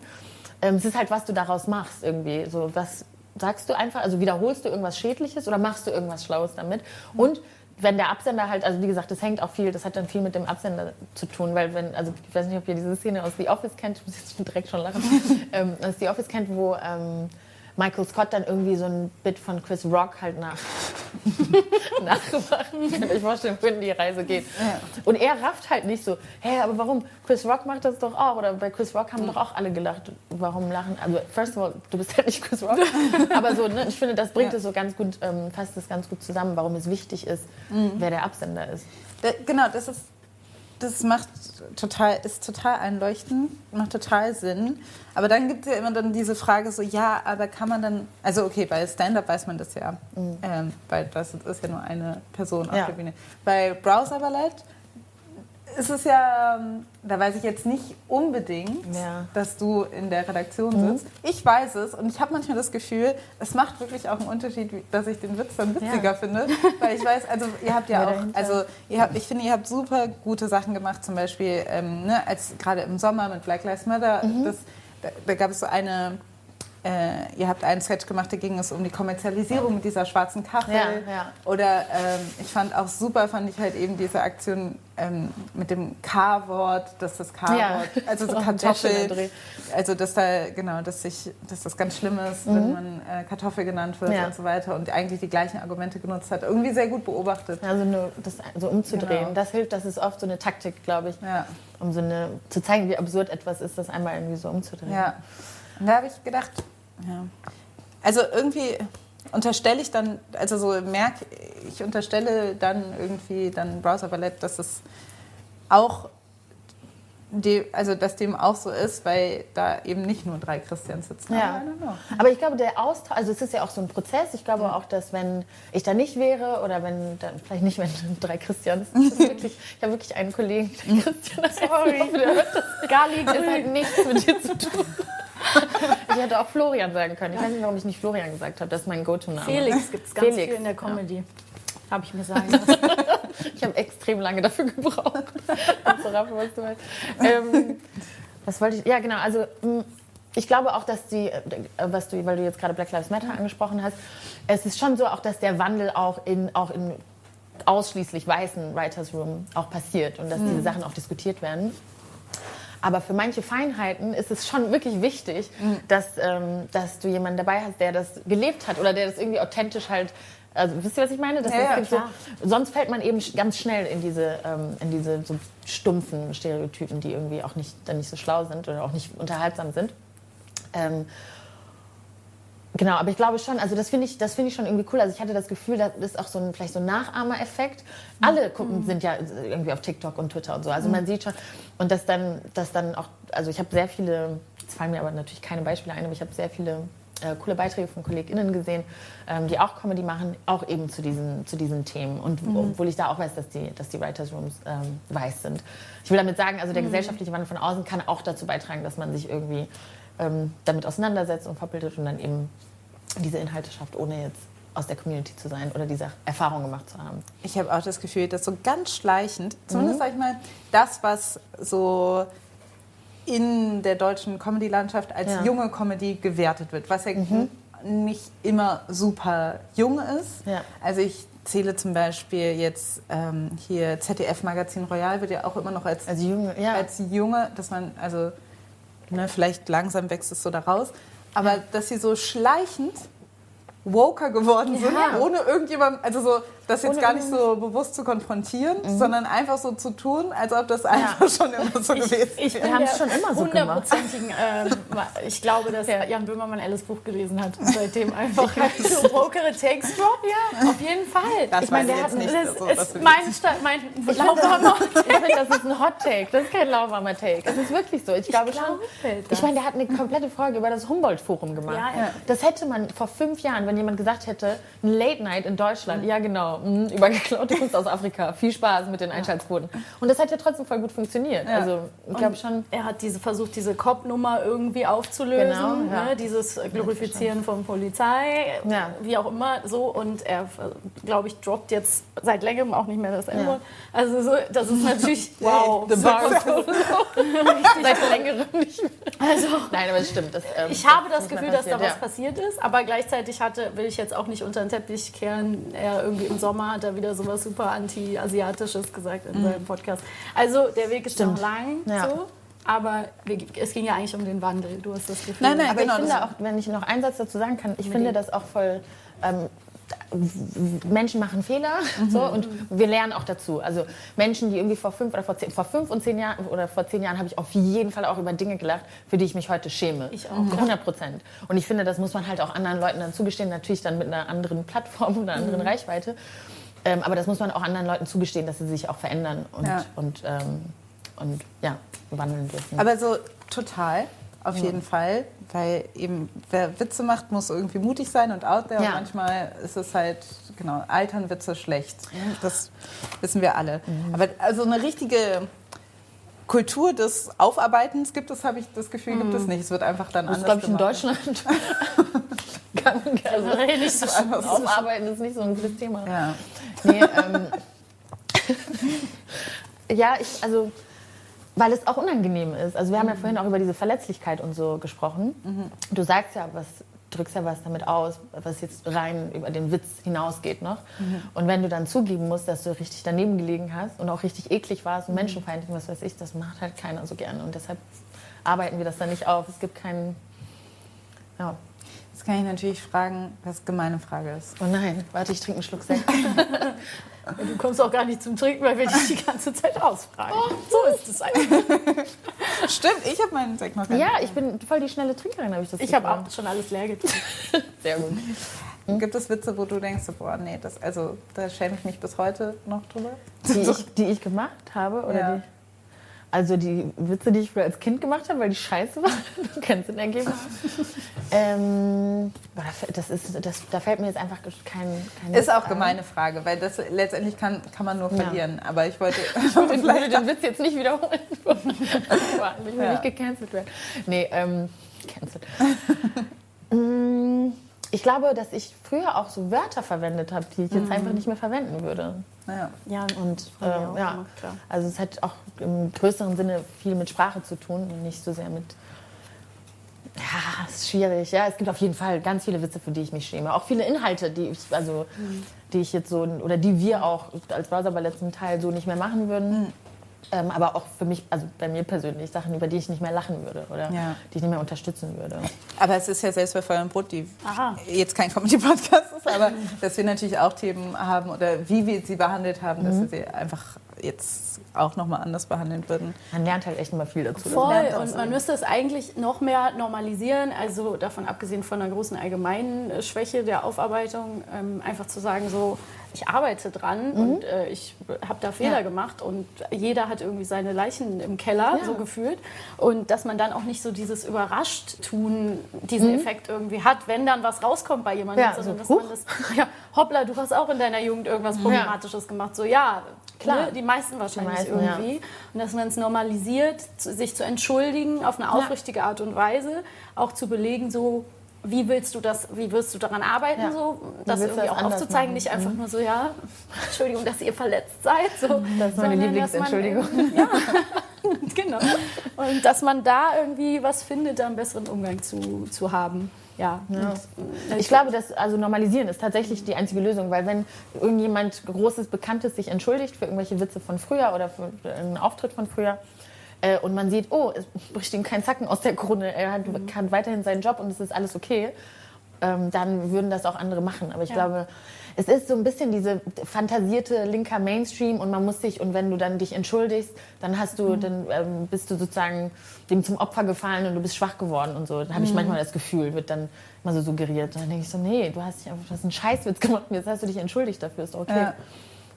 Ähm, es ist halt, was du daraus machst irgendwie. So, was sagst du einfach, also wiederholst du irgendwas Schädliches oder machst du irgendwas Schlaues damit? Mhm. Und wenn der Absender halt, also wie gesagt, das hängt auch viel, das hat dann viel mit dem Absender zu tun, weil wenn, also ich weiß nicht, ob ihr diese Szene aus The Office kennt, ich muss jetzt direkt schon lachen, ähm, aus The Office kennt, wo ähm, Michael Scott dann irgendwie so ein Bit von Chris Rock halt nach nachgemacht. Kann ich vorstellen, wohin die Reise geht. Und er rafft halt nicht so, hä, aber warum? Chris Rock macht das doch auch. Oder bei Chris Rock haben doch auch alle gelacht. Warum lachen? Also, first of all, du bist halt nicht Chris Rock. aber so, ne, ich finde, das bringt es so ganz gut, ähm, fasst es ganz gut zusammen, warum es wichtig ist, mhm. wer der Absender ist. Da, genau, das ist das macht total, ist total einleuchtend, macht total Sinn. Aber dann gibt es ja immer dann diese Frage so, ja, aber kann man dann, also okay, bei Stand-Up weiß man das ja, mhm. ähm, weil das ist ja nur eine Person auf ja. der Bühne. Bei Browser Ballett ist es ja, ähm, da weiß ich jetzt nicht unbedingt, ja. dass du in der Redaktion mhm. sitzt. Ich weiß es und ich habe manchmal das Gefühl, es macht wirklich auch einen Unterschied, dass ich den Witz dann witziger ja. finde. Weil ich weiß, also ihr habt ja auch, also ihr habt, ich finde, ihr habt super gute Sachen gemacht, zum Beispiel, ähm, ne, als gerade im Sommer mit Black Lives Matter, mhm. das, da, da gab es so eine äh, ihr habt einen Sketch gemacht, da ging es um die Kommerzialisierung mit dieser schwarzen Kachel. Ja, ja. Oder ähm, ich fand auch super, fand ich halt eben diese Aktion ähm, mit dem K-Wort, dass das K-Wort, ja. also so Kartoffel, also dass da genau, dass ich, dass das ganz schlimm ist, mhm. wenn man äh, Kartoffel genannt wird und so weiter und eigentlich die gleichen Argumente genutzt hat. Irgendwie sehr gut beobachtet. Also nur das so umzudrehen, genau. das hilft, das ist oft so eine Taktik, glaube ich, um so eine zu zeigen, wie absurd etwas ist, das einmal irgendwie so umzudrehen. Ja. Und da habe ich gedacht, ja. Also irgendwie unterstelle ich dann, also so merke ich unterstelle dann irgendwie dann Browser Ballett, dass es auch die, also dass dem auch so ist, weil da eben nicht nur drei Christians sitzen. Ja. Aber ich glaube, der Austausch, also es ist ja auch so ein Prozess. Ich glaube ja. auch, dass wenn ich da nicht wäre oder wenn dann vielleicht nicht, wenn drei Christians, wirklich, ich habe wirklich einen Kollegen, der Christian, sorry, hoffe, der hört das. Gali, das hat nichts mit dir zu tun. ich hätte auch Florian sagen können. Ich weiß nicht, warum ich nicht Florian gesagt habe. Das ist mein Go-To-Name. Felix gibt es ganz Felix. viel in der Comedy. Ja. Habe ich mir sagen lassen. ich habe extrem lange dafür gebraucht, was du. Ähm, was wollte ich? Ja, genau. Also ich glaube auch, dass die, äh, was du, weil du jetzt gerade Black Lives Matter angesprochen hast, es ist schon so auch, dass der Wandel auch in, auch in ausschließlich weißen Writers Room auch passiert und dass mhm. diese Sachen auch diskutiert werden. Aber für manche Feinheiten ist es schon wirklich wichtig, mhm. dass, ähm, dass du jemanden dabei hast, der das gelebt hat oder der das irgendwie authentisch halt also wisst ihr, was ich meine? Das ja, ja, so, sonst fällt man eben ganz schnell in diese, ähm, in diese so stumpfen Stereotypen, die irgendwie auch nicht, dann nicht so schlau sind oder auch nicht unterhaltsam sind. Ähm, Genau, aber ich glaube schon, also das finde ich, das ich schon irgendwie cool. Also ich hatte das Gefühl, das ist auch so ein, vielleicht so ein Nachahmereffekt. Alle gucken, mhm. sind ja irgendwie auf TikTok und Twitter und so. Also man mhm. sieht schon, und das dann, das dann auch, also ich habe sehr viele, jetzt fallen mir aber natürlich keine Beispiele ein, aber ich habe sehr viele äh, coole Beiträge von KollegInnen gesehen, ähm, die auch Comedy machen, auch eben zu diesen, zu diesen Themen. Und mhm. obwohl ich da auch weiß, dass die, dass die Writers Rooms ähm, weiß sind. Ich will damit sagen, also der mhm. gesellschaftliche Wandel von außen kann auch dazu beitragen, dass man sich irgendwie ähm, damit auseinandersetzt und verbildet und dann eben diese Inhalte schafft, ohne jetzt aus der Community zu sein oder diese Erfahrung gemacht zu haben. Ich habe auch das Gefühl, dass so ganz schleichend, zumindest mhm. sag ich mal, das, was so in der deutschen Comedy-Landschaft als ja. junge Comedy gewertet wird, was ja mhm. nicht immer super jung ist. Ja. Also ich zähle zum Beispiel jetzt ähm, hier ZDF Magazin Royal wird ja auch immer noch als, als junge, ja. als junge dass man also ne, vielleicht langsam wächst es so da raus, aber dass sie so schleichend woker geworden sind, ja. ohne irgendjemand, also so, das jetzt gar nicht so bewusst zu konfrontieren, mhm. sondern einfach so zu tun, als ob das einfach ja. schon immer so ich, gewesen wäre. Wir haben es schon immer so gemacht. Ähm, ich glaube, dass ja. Jan Böhmermann Alice Buch gelesen hat und seitdem einfach so wokere Takes drop. Ja, auf jeden Fall. Das ich meine, der hat nicht, das, so, ist mein, Sta- mein lauwarmer Ich finde, das ist ein Hot Take. Das ist kein lauwarmer Take. Das ist wirklich so. Ich glaube ich schon. Ich meine, der hat eine komplette Folge über das Humboldt-Forum gemacht. Das hätte man vor fünf Jahren, wenn jemand gesagt hätte, ein Late Night in Deutschland, mhm. ja genau, genau. Über geklaute Kunst aus Afrika. Viel Spaß mit den Einschaltquoten. Und das hat ja trotzdem voll gut funktioniert. Ja. Also ich glaube schon. Er hat diese versucht, diese Cop-Nummer irgendwie aufzulösen, Genau, ja. ne? dieses Glorifizieren von Polizei, Ja. wie auch immer so. Und er, glaube ich, droppt jetzt seit längerem auch nicht mehr das n Also so, das ist natürlich wow. The bar seit längerem nicht mehr. Also Nein, aber es stimmt. Das, ähm, ich habe das Gefühl, dass da was passiert ist, aber gleichzeitig hatte, will ich jetzt auch nicht unter den Teppich kehren. Er irgendwie im Sommer hat er wieder sowas super anti-asiatisches gesagt in seinem Podcast. Also der Weg ist Stimmt. noch lang, Ja. so. Aber es ging ja eigentlich um den Wandel. Du hast das Gefühl. Nein, nein, Aber genau, ich finde auch, wenn ich noch einen Satz dazu sagen kann, ich finde das auch voll. Ähm, Menschen machen Fehler so, und wir lernen auch dazu. Also Menschen, die irgendwie vor fünf oder vor zehn, vor fünf und zehn Jahren oder vor zehn Jahren habe ich auf jeden Fall auch über Dinge gelacht, für die ich mich heute schäme. Ich auch. 100 Prozent. Und ich finde, das muss man halt auch anderen Leuten dann zugestehen, natürlich dann mit einer anderen Plattform oder einer anderen Reichweite. Ähm, aber das muss man auch anderen Leuten zugestehen, dass sie sich auch verändern und, Ja. und, ähm, und ja, wandeln dürfen. Aber so total, auf jeden Fall. Weil eben, wer Witze macht, muss irgendwie mutig sein und out there. Ja. Und manchmal ist es halt, genau, altern Witze schlecht. Das wissen wir alle. Aber also eine richtige Kultur des Aufarbeitens gibt es, habe ich das Gefühl, gibt es nicht. Es wird einfach dann Das anders glaube ich, in gemacht. Deutschland. Kann, also, Generell nicht so Einfach so. Aufarbeiten ist nicht so ein gutes Thema. Ja. Nee, ähm, ja, ich, also, weil es auch unangenehm ist. Also, wir haben ja vorhin auch über diese Verletzlichkeit und so gesprochen. Du sagst ja, was, drückst ja was damit aus, was jetzt rein über den Witz hinausgeht noch. Und wenn du dann zugeben musst, dass du richtig daneben gelegen hast und auch richtig eklig warst und menschenfeindlich, und was weiß ich, das macht halt keiner so gerne. Und deshalb arbeiten wir das dann nicht auf. Es gibt keinen. Ja. Jetzt kann ich natürlich fragen, was gemeine Frage ist. Oh nein, warte, ich trinke einen Schluck Sekt. Du kommst auch gar nicht zum Trinken, weil wir dich die ganze Zeit ausfragen. So ist es einfach. Stimmt, ich habe meinen Sekt noch gar ja, ich bin voll die schnelle Trinkerin, habe ich das Ich habe auch schon alles leer getrunken. Sehr gut. nicht. Gibt es Witze, wo du denkst, boah, nee, das, also, da schäme ich mich bis heute noch drüber? Die ich, die ich gemacht habe? Oder Ja. die, also die Witze, die ich früher als Kind gemacht habe, weil die scheiße waren. Du kennst den Ergebnis. ähm, boah, da fällt- das ist, das, da fällt mir jetzt einfach kein, kein Ist auch ein. gemeine Frage, weil das letztendlich kann, kann man nur Ja. verlieren. Aber ich wollte, ich würde den Witz jetzt nicht wiederholen. ich will Ja. nicht gecancelt werden. Nee, ähm, cancelled. Ich glaube, dass ich früher auch so Wörter verwendet habe, die ich jetzt einfach nicht mehr verwenden würde. Ja. Ja, Und auch ja, immer, klar. also es hat auch im größeren Sinne viel mit Sprache zu tun und nicht so sehr mit. Ja, es ist schwierig. Ja, es gibt auf jeden Fall ganz viele Witze, für die ich mich schäme. Auch viele Inhalte, die ich, also, die ich jetzt so oder die wir auch als Browserballett zum Teil so nicht mehr machen würden. Ähm, aber auch für mich, also bei mir persönlich, Sachen, über die ich nicht mehr lachen würde oder Ja. die ich nicht mehr unterstützen würde. Aber es ist ja selbst bei Feuer und Brot, die Aha. jetzt kein Comedy-Podcast ist, aber dass wir natürlich auch Themen haben oder wie wir sie behandelt haben, dass wir sie einfach jetzt auch nochmal anders behandeln würden. Man lernt halt echt immer viel dazu. Voll, und so. man müsste es eigentlich noch mehr normalisieren, also davon abgesehen von einer großen allgemeinen Schwäche der Aufarbeitung, ähm, einfach zu sagen, so, ich arbeite dran und äh, ich habe da Fehler Mhm. Ja. gemacht und jeder hat irgendwie seine Leichen im Keller, Ja. so gefühlt. Und dass man dann auch nicht so dieses Überrascht-Tun, diesen Effekt irgendwie hat, wenn dann was rauskommt bei jemandem, Mhm. Ja, sondern so, dass man das, ja, hoppla, du hast auch in deiner Jugend irgendwas Problematisches gemacht. So, ja, Klar. Ne, die meisten wahrscheinlich Die meisten, irgendwie. Und dass man es normalisiert, sich zu entschuldigen auf eine aufrichtige Art und Weise, auch zu belegen, so wie willst du das, wie wirst du daran arbeiten, Ja. so das irgendwie das auch aufzuzeigen, machen? nicht einfach nur so, ja, Entschuldigung, dass ihr verletzt seid. So, Das ist meine Lieblingsentschuldigung. Ja, genau. Und dass man da irgendwie was findet, da einen besseren Umgang zu, zu haben. Ja. Und, äh, Ich glaube, dass also normalisieren ist tatsächlich die einzige Lösung, weil wenn irgendjemand Großes, Bekanntes sich entschuldigt für irgendwelche Witze von früher oder für einen Auftritt von früher äh, und man sieht, oh, es bricht ihm kein Zacken aus der Krone, er hat, kann weiterhin seinen Job und es ist alles okay, ähm, dann würden das auch andere machen. Aber ich glaube, es ist so ein bisschen diese fantasierte linker Mainstream und man muss sich, und wenn du dann dich entschuldigst, dann hast du, dann ähm, bist du sozusagen dem zum Opfer gefallen und du bist schwach geworden und so. Da habe ich manchmal das Gefühl, wird dann immer so suggeriert. Dann denke ich so, nee, du hast, dich einfach, du hast einen Scheißwitz gemacht jetzt hast du dich entschuldigt dafür, ist okay. Ja.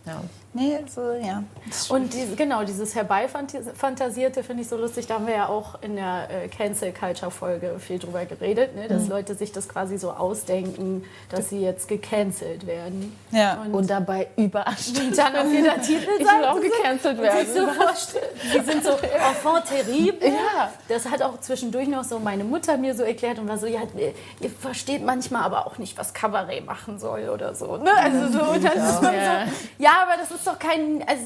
Ja. Nee, so, ja. Und die, genau, dieses Herbeifantasierte finde ich so lustig. Da haben wir ja auch in der äh, Cancel Culture Folge viel drüber geredet, ne? dass Leute sich das quasi so ausdenken, dass sie jetzt gecancelt werden. Ja. Und dabei überall Und dann auf jeder Titelseite. Ich will auch gecancelt werden. so. Die sind so enfant terrible. Ja. Das hat auch zwischendurch noch so meine Mutter mir so erklärt und war so, ja, ihr versteht manchmal aber auch nicht, was Kabarett machen soll oder so. Ne? Also so, und dann ist man so, ja, aber das ist doch kein, also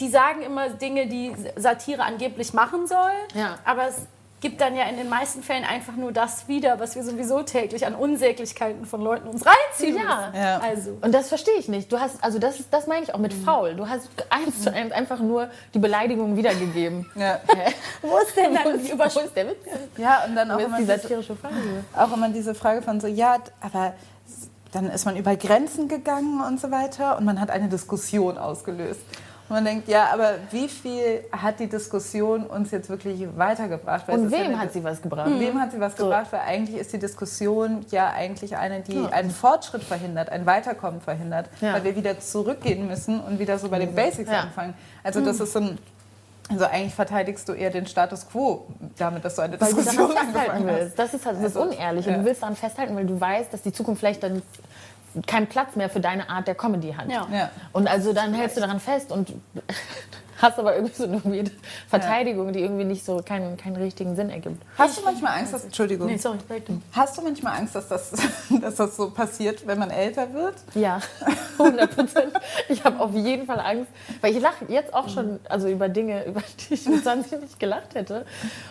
die sagen immer Dinge, die Satire angeblich machen soll, Ja. aber es gibt dann ja in den meisten Fällen einfach nur das wieder, was wir sowieso täglich an Unsäglichkeiten von Leuten uns reinziehen Ja. Ja. Also. Und das verstehe ich nicht. Du hast, also das, ist, das meine ich auch mit faul. Du hast eins zu eins einfach nur die Beleidigung wiedergegeben. Ja. Wo ist denn dann die Wo Überschrift? ist der Witz? ja, und dann auch ist immer, die diese, satirische Frage? auch immer diese Frage von so, ja, aber dann ist man über Grenzen gegangen und so weiter und man hat eine Diskussion ausgelöst. Und man denkt, ja, aber wie viel hat die Diskussion uns jetzt wirklich weitergebracht? Weil Und ja wem eine- hat sie was gebracht? Wem hat sie was So. gebracht? Weil eigentlich ist die Diskussion ja eigentlich eine, die Ja. einen Fortschritt verhindert, ein Weiterkommen verhindert, Ja. weil wir wieder zurückgehen müssen und wieder so bei den Basics Ja. anfangen. Also das ist so ein, also eigentlich verteidigst du eher den Status quo damit, dass du eine Weil du Diskussion daran festhalten angefangen hast. willst. Das ist halt das ist Also, unehrlich. ja. Und du willst daran festhalten, weil du weißt, dass die Zukunft vielleicht dann keinen Platz mehr für deine Art der Comedy hat. Ja. Ja. Und also dann hältst du daran fest und hast aber irgendwie so eine weirde Verteidigung, die irgendwie nicht so keinen, keinen richtigen Sinn ergibt. Hast du manchmal Angst, dass, Entschuldigung, Nee, sorry, hast du manchmal Angst, dass das, dass das so passiert, wenn man älter wird? Ja, 100 Prozent. Ich habe auf jeden Fall Angst, weil ich lache jetzt auch schon also über Dinge, über die ich mit 20 nicht gelacht hätte.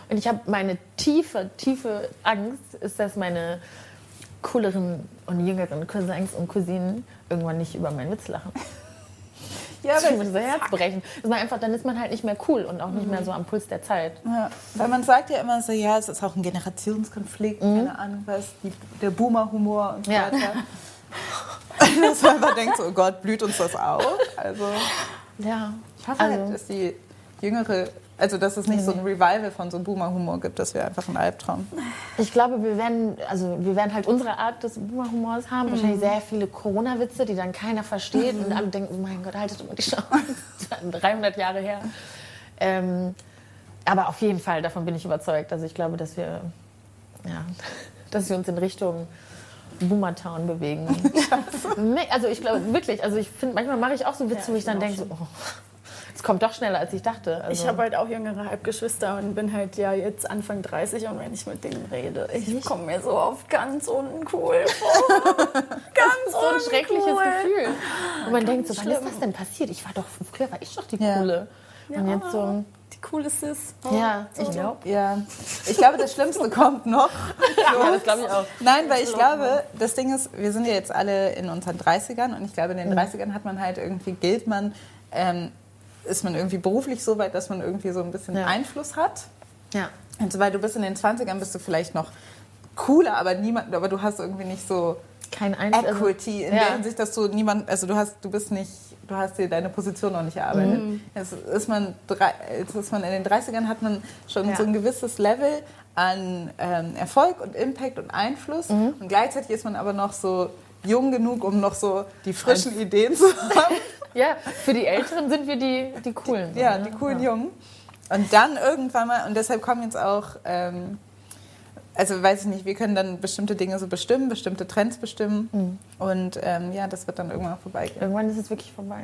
Und ich habe meine tiefe, tiefe Angst, ist, dass meine cooleren und jüngeren Cousins und Cousinen irgendwann nicht über meinen Witz lachen. Ja, Das würde so Herz brechen. Das man einfach, dann ist man halt nicht mehr cool und auch nicht mehr so am Puls der Zeit. ja, weil man sagt ja immer so, ja, es ist auch ein Generationskonflikt, keine Ahnung was, die, der Boomer-Humor und so Ja. weiter. Dass man einfach denkt, so, oh Gott, blüht uns das auch? Also Ja. ich hoffe Also- halt, dass die jüngere, also dass es nicht so ein Revival von so einem Boomer-Humor gibt, das wäre einfach ein Albtraum. Ich glaube, wir werden, also wir werden halt unsere Art des Boomer-Humors haben. Wahrscheinlich sehr viele Corona-Witze, die dann keiner versteht und alle denken, oh mein Gott, haltet immer die Schnauze. Das war 300 Jahre her. Ähm, aber auf jeden Fall, davon bin ich überzeugt. Also ich glaube, dass wir, ja, dass wir uns in Richtung Boomertown bewegen. also ich glaube wirklich, also ich finde, manchmal mache ich auch so Witze, Ja, wo ich dann denke, so, oh, es kommt doch schneller, als ich dachte. Also, Ich habe halt auch jüngere Halbgeschwister und bin halt ja jetzt Anfang 30 und wenn ich mit denen rede, ich komme mir so oft ganz uncool vor. ganz so ein schreckliches. Gefühl. Und man denkt so, wann ist das denn passiert? Ich war doch, früher war ich doch die Ja. Coole. Und jetzt so, Die coole Sis. ja, so. ich glaube. Ja, ich glaube, das Schlimmste kommt noch. Ja, das glaube ich auch. Nein, weil ich glaube, das Ding ist, wir sind ja jetzt alle in unseren 30ern und ich glaube, in den Mhm. 30ern hat man halt irgendwie, gilt man, ähm, ist man irgendwie beruflich so weit, dass man irgendwie so ein bisschen Ja. Einfluss hat. Ja. Und so, weil du bist in den 20ern, bist du vielleicht noch cooler, aber niemand, aber du hast irgendwie nicht so Kein Einfluss. also- Equity in ja. der Hinsicht, dass du niemand, also du hast, du bist nicht, du hast dir deine Position noch nicht erarbeitet. Mhm. Jetzt ist man, jetzt ist man in den 30ern hat man schon Ja. so ein gewisses Level an ähm, Erfolg und Impact und Einfluss Mhm. und gleichzeitig ist man aber noch so jung genug, um noch so die frischen Ideen zu haben. Ja, für die Älteren sind wir die, die Coolen. so, Ja, ne? die coolen Jungen. Und dann irgendwann mal, und deshalb kommen jetzt auch, ähm, also weiß ich nicht, wir können dann bestimmte Dinge so bestimmen, bestimmte Trends bestimmen. Mhm. Und ähm, ja, das wird dann irgendwann vorbeigehen. Irgendwann ist es wirklich vorbei.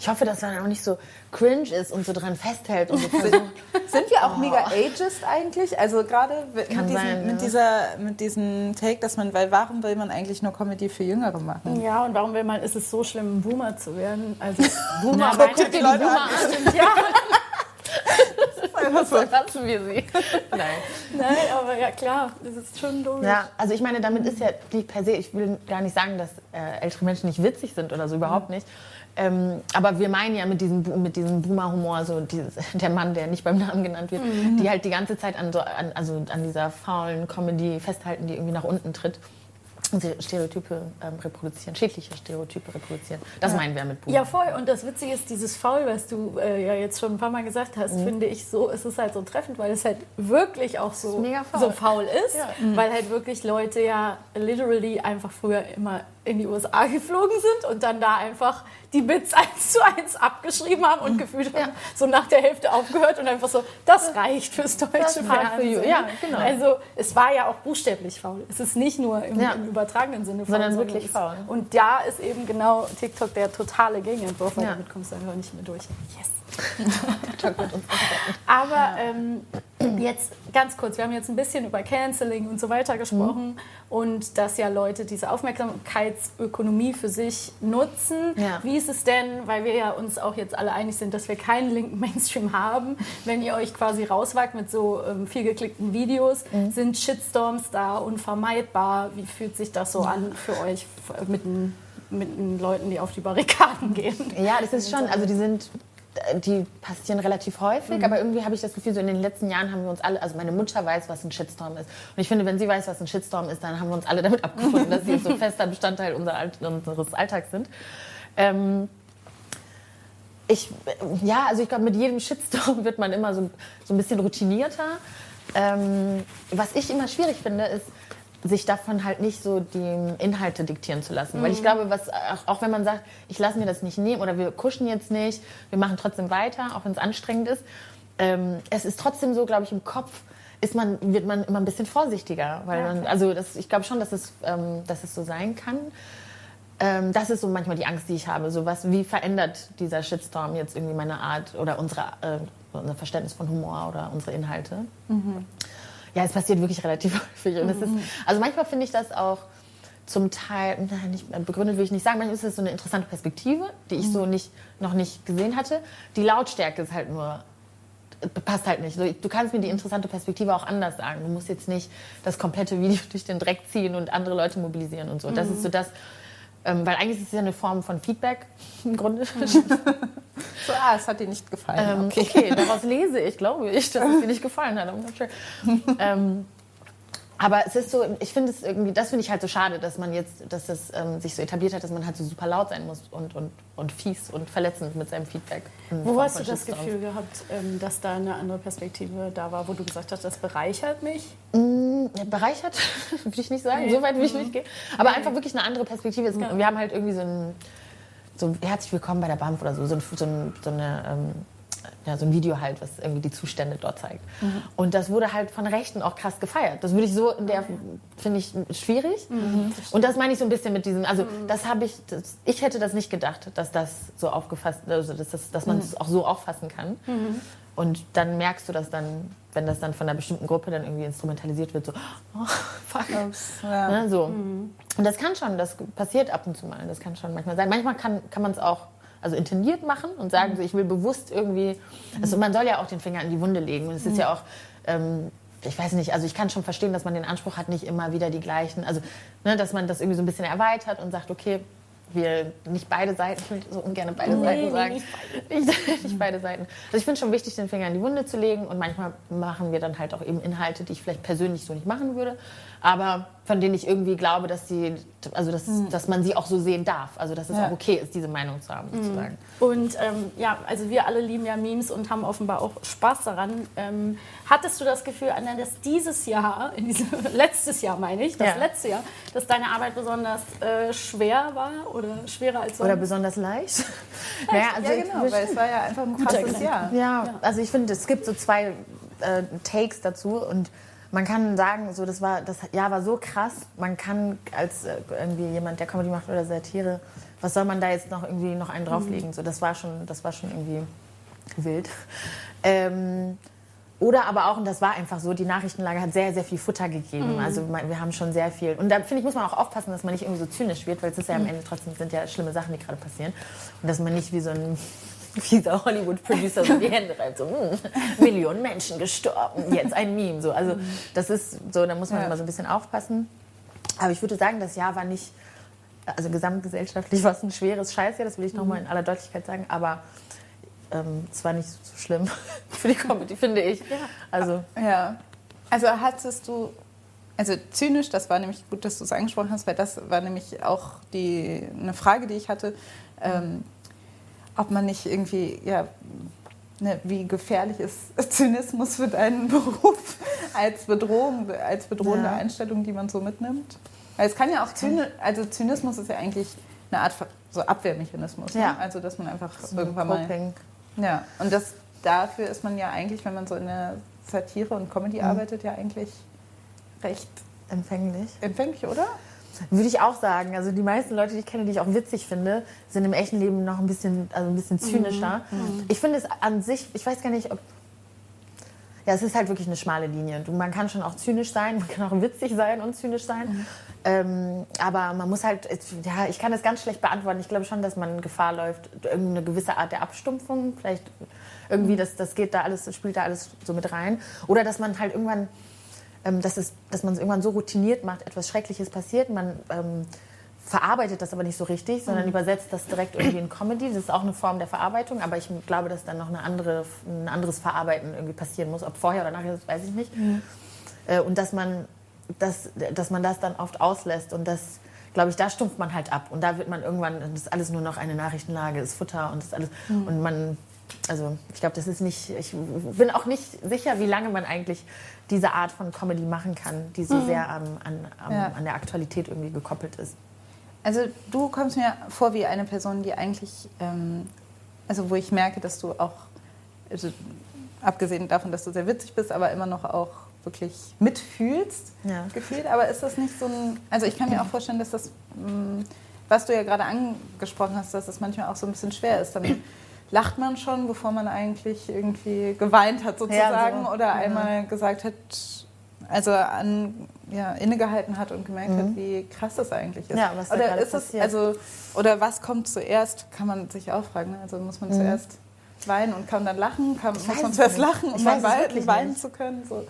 Ich hoffe, dass man auch nicht so cringe ist und so dran festhält und so. Sind wir auch mega ageist eigentlich? Also gerade mit, diesem, sein, mit, ja. dieser, mit diesem Take, dass man, weil warum will man eigentlich nur Comedy für Jüngere machen? Ja, und warum will man, ist es so schlimm, ein Boomer zu werden? Also, Boomer, guck weiter dir die Leute Boomer an. an. ja, So lassen wir sie. Nein. nein, aber ja klar, das ist schon doof. Ja, also ich meine, damit ist ja nicht per se, ich will gar nicht sagen, dass äh, ältere Menschen nicht witzig sind oder so, überhaupt nicht. Ähm, aber wir meinen ja mit diesem, mit diesem Boomer-Humor, so dieses, der Mann, der nicht beim Namen genannt wird, die halt die ganze Zeit an, so, an, also an dieser faulen Comedy festhalten, die irgendwie nach unten tritt. Und Stereotype ähm, reproduzieren, schädliche Stereotype reproduzieren. Das meinen wir mit Boomer. Ja, voll. Und das Witzige ist, dieses Faul, was du äh, ja jetzt schon ein paar Mal gesagt hast, finde ich so, es ist halt so treffend, weil es halt wirklich auch so, faul. so faul ist. Ja. Weil halt wirklich Leute ja literally einfach früher immer in die USA geflogen sind und dann da einfach die Bits eins zu eins abgeschrieben haben und gefühlt ja. so nach der Hälfte aufgehört und einfach so, das reicht fürs deutsche Fernsehen. Ja, genau. Also es war ja auch buchstäblich faul. Es ist nicht nur im, ja. im übertragenen Sinne faul, sondern wirklich faul. Und da ist eben genau TikTok der totale Gegenentwurf, weil ja. damit kommst du einfach nicht mehr durch. Yes. Aber ähm, jetzt ganz kurz, wir haben jetzt ein bisschen über Canceling und so weiter gesprochen mhm. und dass ja Leute diese Aufmerksamkeitsökonomie für sich nutzen. Ja. Wie ist es denn, weil wir ja uns auch jetzt alle einig sind, dass wir keinen linken Mainstream haben, wenn ihr euch quasi rauswagt mit so ähm, viel geklickten Videos, mhm. sind Shitstorms da unvermeidbar? Wie fühlt sich das so an für euch mit den mit den Leuten, die auf die Barrikaden gehen. Ja, das ist schon, also die sind die passieren relativ häufig, mhm. aber irgendwie habe ich das Gefühl, so in den letzten Jahren haben wir uns alle, also meine Mutter weiß, was ein Shitstorm ist. Und ich finde, wenn sie weiß, was ein Shitstorm ist, dann haben wir uns alle damit abgefunden, dass sie so fester Bestandteil unser, unseres Alltags sind. Ähm, ich, ja, also ich glaube, mit jedem Shitstorm wird man immer so, so ein bisschen routinierter. Ähm, was ich immer schwierig finde, ist, sich davon halt nicht so die Inhalte diktieren zu lassen. Mhm. Weil ich mhm. glaube, was, auch wenn man sagt, ich lasse mir das nicht nehmen oder wir kuschen jetzt nicht, wir machen trotzdem weiter, auch wenn es anstrengend ist, ähm, es ist trotzdem so, glaube ich, im Kopf ist man, wird man immer ein bisschen vorsichtiger. Weil ja, man, also das, ich glaube schon, dass es, ähm, dass es so sein kann. Ähm, das ist so manchmal die Angst, die ich habe. So was, wie verändert dieser Shitstorm jetzt irgendwie meine Art oder unsere, äh, unser Verständnis von Humor oder unsere Inhalte? Mhm. Ja, es passiert wirklich relativ häufig. Und mhm. ist, also manchmal finde ich das auch zum Teil, nein, nicht, begründet will ich nicht sagen, manchmal ist es so eine interessante Perspektive, die ich mhm. so nicht, noch nicht gesehen hatte. Die Lautstärke ist halt nur passt halt nicht. Du kannst mir die interessante Perspektive auch anders sagen. Du musst jetzt nicht das komplette Video durch den Dreck ziehen und andere Leute mobilisieren und so. Das ist so mhm. das, ähm, weil eigentlich ist es ja eine Form von Feedback im Grunde. So, ah, es hat dir nicht gefallen. Ähm, okay. okay. daraus lese ich, glaube ich, dass es dir nicht gefallen hat. ähm, aber es ist so, ich finde es irgendwie, das finde ich halt so schade, dass man jetzt, dass es ähm, sich so etabliert hat, dass man halt so super laut sein muss und, und, und fies und verletzend mit seinem Feedback. Wo hast du das Gefühl gehabt, ähm, dass da eine andere Perspektive da war, wo du gesagt hast, das bereichert mich? Mm, bereichert, würde ich nicht sagen, nee. so weit will ich nicht gehen. Aber nee. einfach wirklich eine andere Perspektive. Ja. Wir haben halt irgendwie so ein, so herzlich willkommen bei der BAMF oder so, so, ein, so, ein, so eine ähm, ja, so ein Video halt, was irgendwie die Zustände dort zeigt. Mhm. Und das wurde halt von Rechten auch krass gefeiert. Das würde ich so in der, finde ich, schwierig. Mhm. Und das meine ich so ein bisschen mit diesem, also mhm. das habe ich, das, ich hätte das nicht gedacht, dass das so aufgefasst, also dass, das, dass man es mhm. auch so auffassen kann. Mhm. Und dann merkst du das dann, wenn das dann von einer bestimmten Gruppe dann irgendwie instrumentalisiert wird, so, oh, fuck. Ups, ja. ne, so. Mhm. Und das kann schon, das passiert ab und zu mal, das kann schon manchmal sein. Manchmal kann, kann man es auch also intendiert machen und sagen, so, ich will bewusst irgendwie, also man soll ja auch den Finger in die Wunde legen und es ist ja auch, ähm, ich weiß nicht, also ich kann schon verstehen, dass man den Anspruch hat, nicht immer wieder die gleichen, also ne, dass man das irgendwie so ein bisschen erweitert und sagt, okay, wir nicht beide Seiten, ich will so ungern beide nee, Seiten sagen. Nicht beide. Nicht, nicht beide Seiten. Also ich finde schon wichtig, den Finger in die Wunde zu legen und manchmal machen wir dann halt auch eben Inhalte, die ich vielleicht persönlich so nicht machen würde aber von denen ich irgendwie glaube, dass sie, also dass, mhm. dass man sie auch so sehen darf. Also dass es ja. auch okay ist, diese Meinung zu haben, sozusagen. Mhm. Und ähm, ja, also wir alle lieben ja Memes und haben offenbar auch Spaß daran. Ähm, hattest du das Gefühl, Anna, dass dieses Jahr, in diesem, letztes Jahr meine ich, das ja. letzte Jahr, dass deine Arbeit besonders äh, schwer war oder schwerer als sonst? Oder besonders leicht? naja, also ja, genau, weil es war ja einfach ein krasses Jahr. Ja, ja, also ich finde, es gibt so zwei äh, Takes dazu und man kann sagen, so das war das Jahr war so krass. Man kann als äh, irgendwie jemand, der Comedy macht oder Satire, was soll man da jetzt noch irgendwie noch einen drauflegen? Mhm. So das war schon, das war schon irgendwie wild. Ähm, oder aber auch, und das war einfach so, die Nachrichtenlage hat sehr, sehr viel Futter gegeben. Mhm. Also wir haben schon sehr viel. Und da finde ich, muss man auch aufpassen, dass man nicht irgendwie so zynisch wird, weil es ist ja am mhm. Ende trotzdem sind ja schlimme Sachen, die gerade passieren. Und dass man nicht wie so ein dieser Hollywood-Producer so die Hände reibt, so hm, Millionen Menschen gestorben, jetzt ein Meme. So. Also das ist so, da muss man ja. immer so ein bisschen aufpassen. Aber ich würde sagen, das Jahr war nicht, also gesamtgesellschaftlich war es ein schweres Scheißjahr, das will ich nochmal in aller Deutlichkeit sagen, aber ähm, es war nicht so schlimm für die Comedy, finde ich. Ja. Also, ja. also hattest du, also zynisch, das war nämlich gut, dass du es angesprochen hast, weil das war nämlich auch die, eine Frage, die ich hatte. Ähm, ob man nicht irgendwie, ja, ne, wie gefährlich ist Zynismus für deinen Beruf als Bedrohung, als bedrohende ja. Einstellung, die man so mitnimmt? Weil es kann ja auch Zyni also Zynismus ist ja eigentlich eine Art so Abwehrmechanismus. Ne? Ja. Also dass man einfach So irgendwann mal. Coping. Ja. Und das dafür ist man ja eigentlich, wenn man so in der Satire und Comedy arbeitet, ja eigentlich recht Empfänglich. empfänglich, oder? Würde ich auch sagen. Also die meisten Leute, die ich kenne, die ich auch witzig finde, sind im echten Leben noch ein bisschen, also ein bisschen zynischer. Ich finde es an sich, ich weiß gar nicht, ob. Ja, es ist halt wirklich eine schmale Linie. Du, man kann schon auch zynisch sein, man kann auch witzig sein und zynisch sein. Ähm, aber man muss halt, ja, ich kann das ganz schlecht beantworten. Ich glaube schon, dass man Gefahr läuft, irgendeine gewisse Art der Abstumpfung, vielleicht irgendwie, das, das geht da alles, spielt da alles so mit rein. Oder dass man halt irgendwann ähm, dass, es, dass man es irgendwann so routiniert macht, etwas Schreckliches passiert, man ähm, verarbeitet das aber nicht so richtig, sondern übersetzt das direkt irgendwie in Comedy. Das ist auch eine Form der Verarbeitung, aber ich glaube, dass dann noch eine andere, ein anderes Verarbeiten irgendwie passieren muss. Ob vorher oder nachher, das weiß ich nicht. Äh, und dass man, das, dass man das dann oft auslässt und das, glaube ich, da stumpft man halt ab. Und da wird man irgendwann, das ist alles nur noch eine Nachrichtenlage, ist Futter und das ist alles. Und man, also ich glaube, das ist nicht, ich bin auch nicht sicher, wie lange man eigentlich diese Art von Comedy machen kann, die so sehr am, an, am, Ja. an der Aktualität irgendwie gekoppelt ist. Also du kommst mir vor wie eine Person, die eigentlich, ähm, also wo ich merke, dass du auch, also abgesehen davon, dass du sehr witzig bist, aber immer noch auch wirklich mitfühlst, Ja. gefühlt. Aber ist das nicht so ein, also ich kann mir auch vorstellen, dass das, mh, was du ja gerade angesprochen hast, dass das manchmal auch so ein bisschen schwer ist. Dann lacht man schon, bevor man eigentlich irgendwie geweint hat sozusagen so. oder Ja. einmal gesagt hat, also an, ja, innegehalten hat und gemerkt hat, wie krass das eigentlich ist. Mhm. Ja, was oder ist es, also, oder was kommt zuerst, kann man sich auch fragen. ne? Also muss man zuerst weinen und kann dann lachen, kann, muss Mhm. man zuerst nicht. lachen, um dann weinen, weinen zu können. So.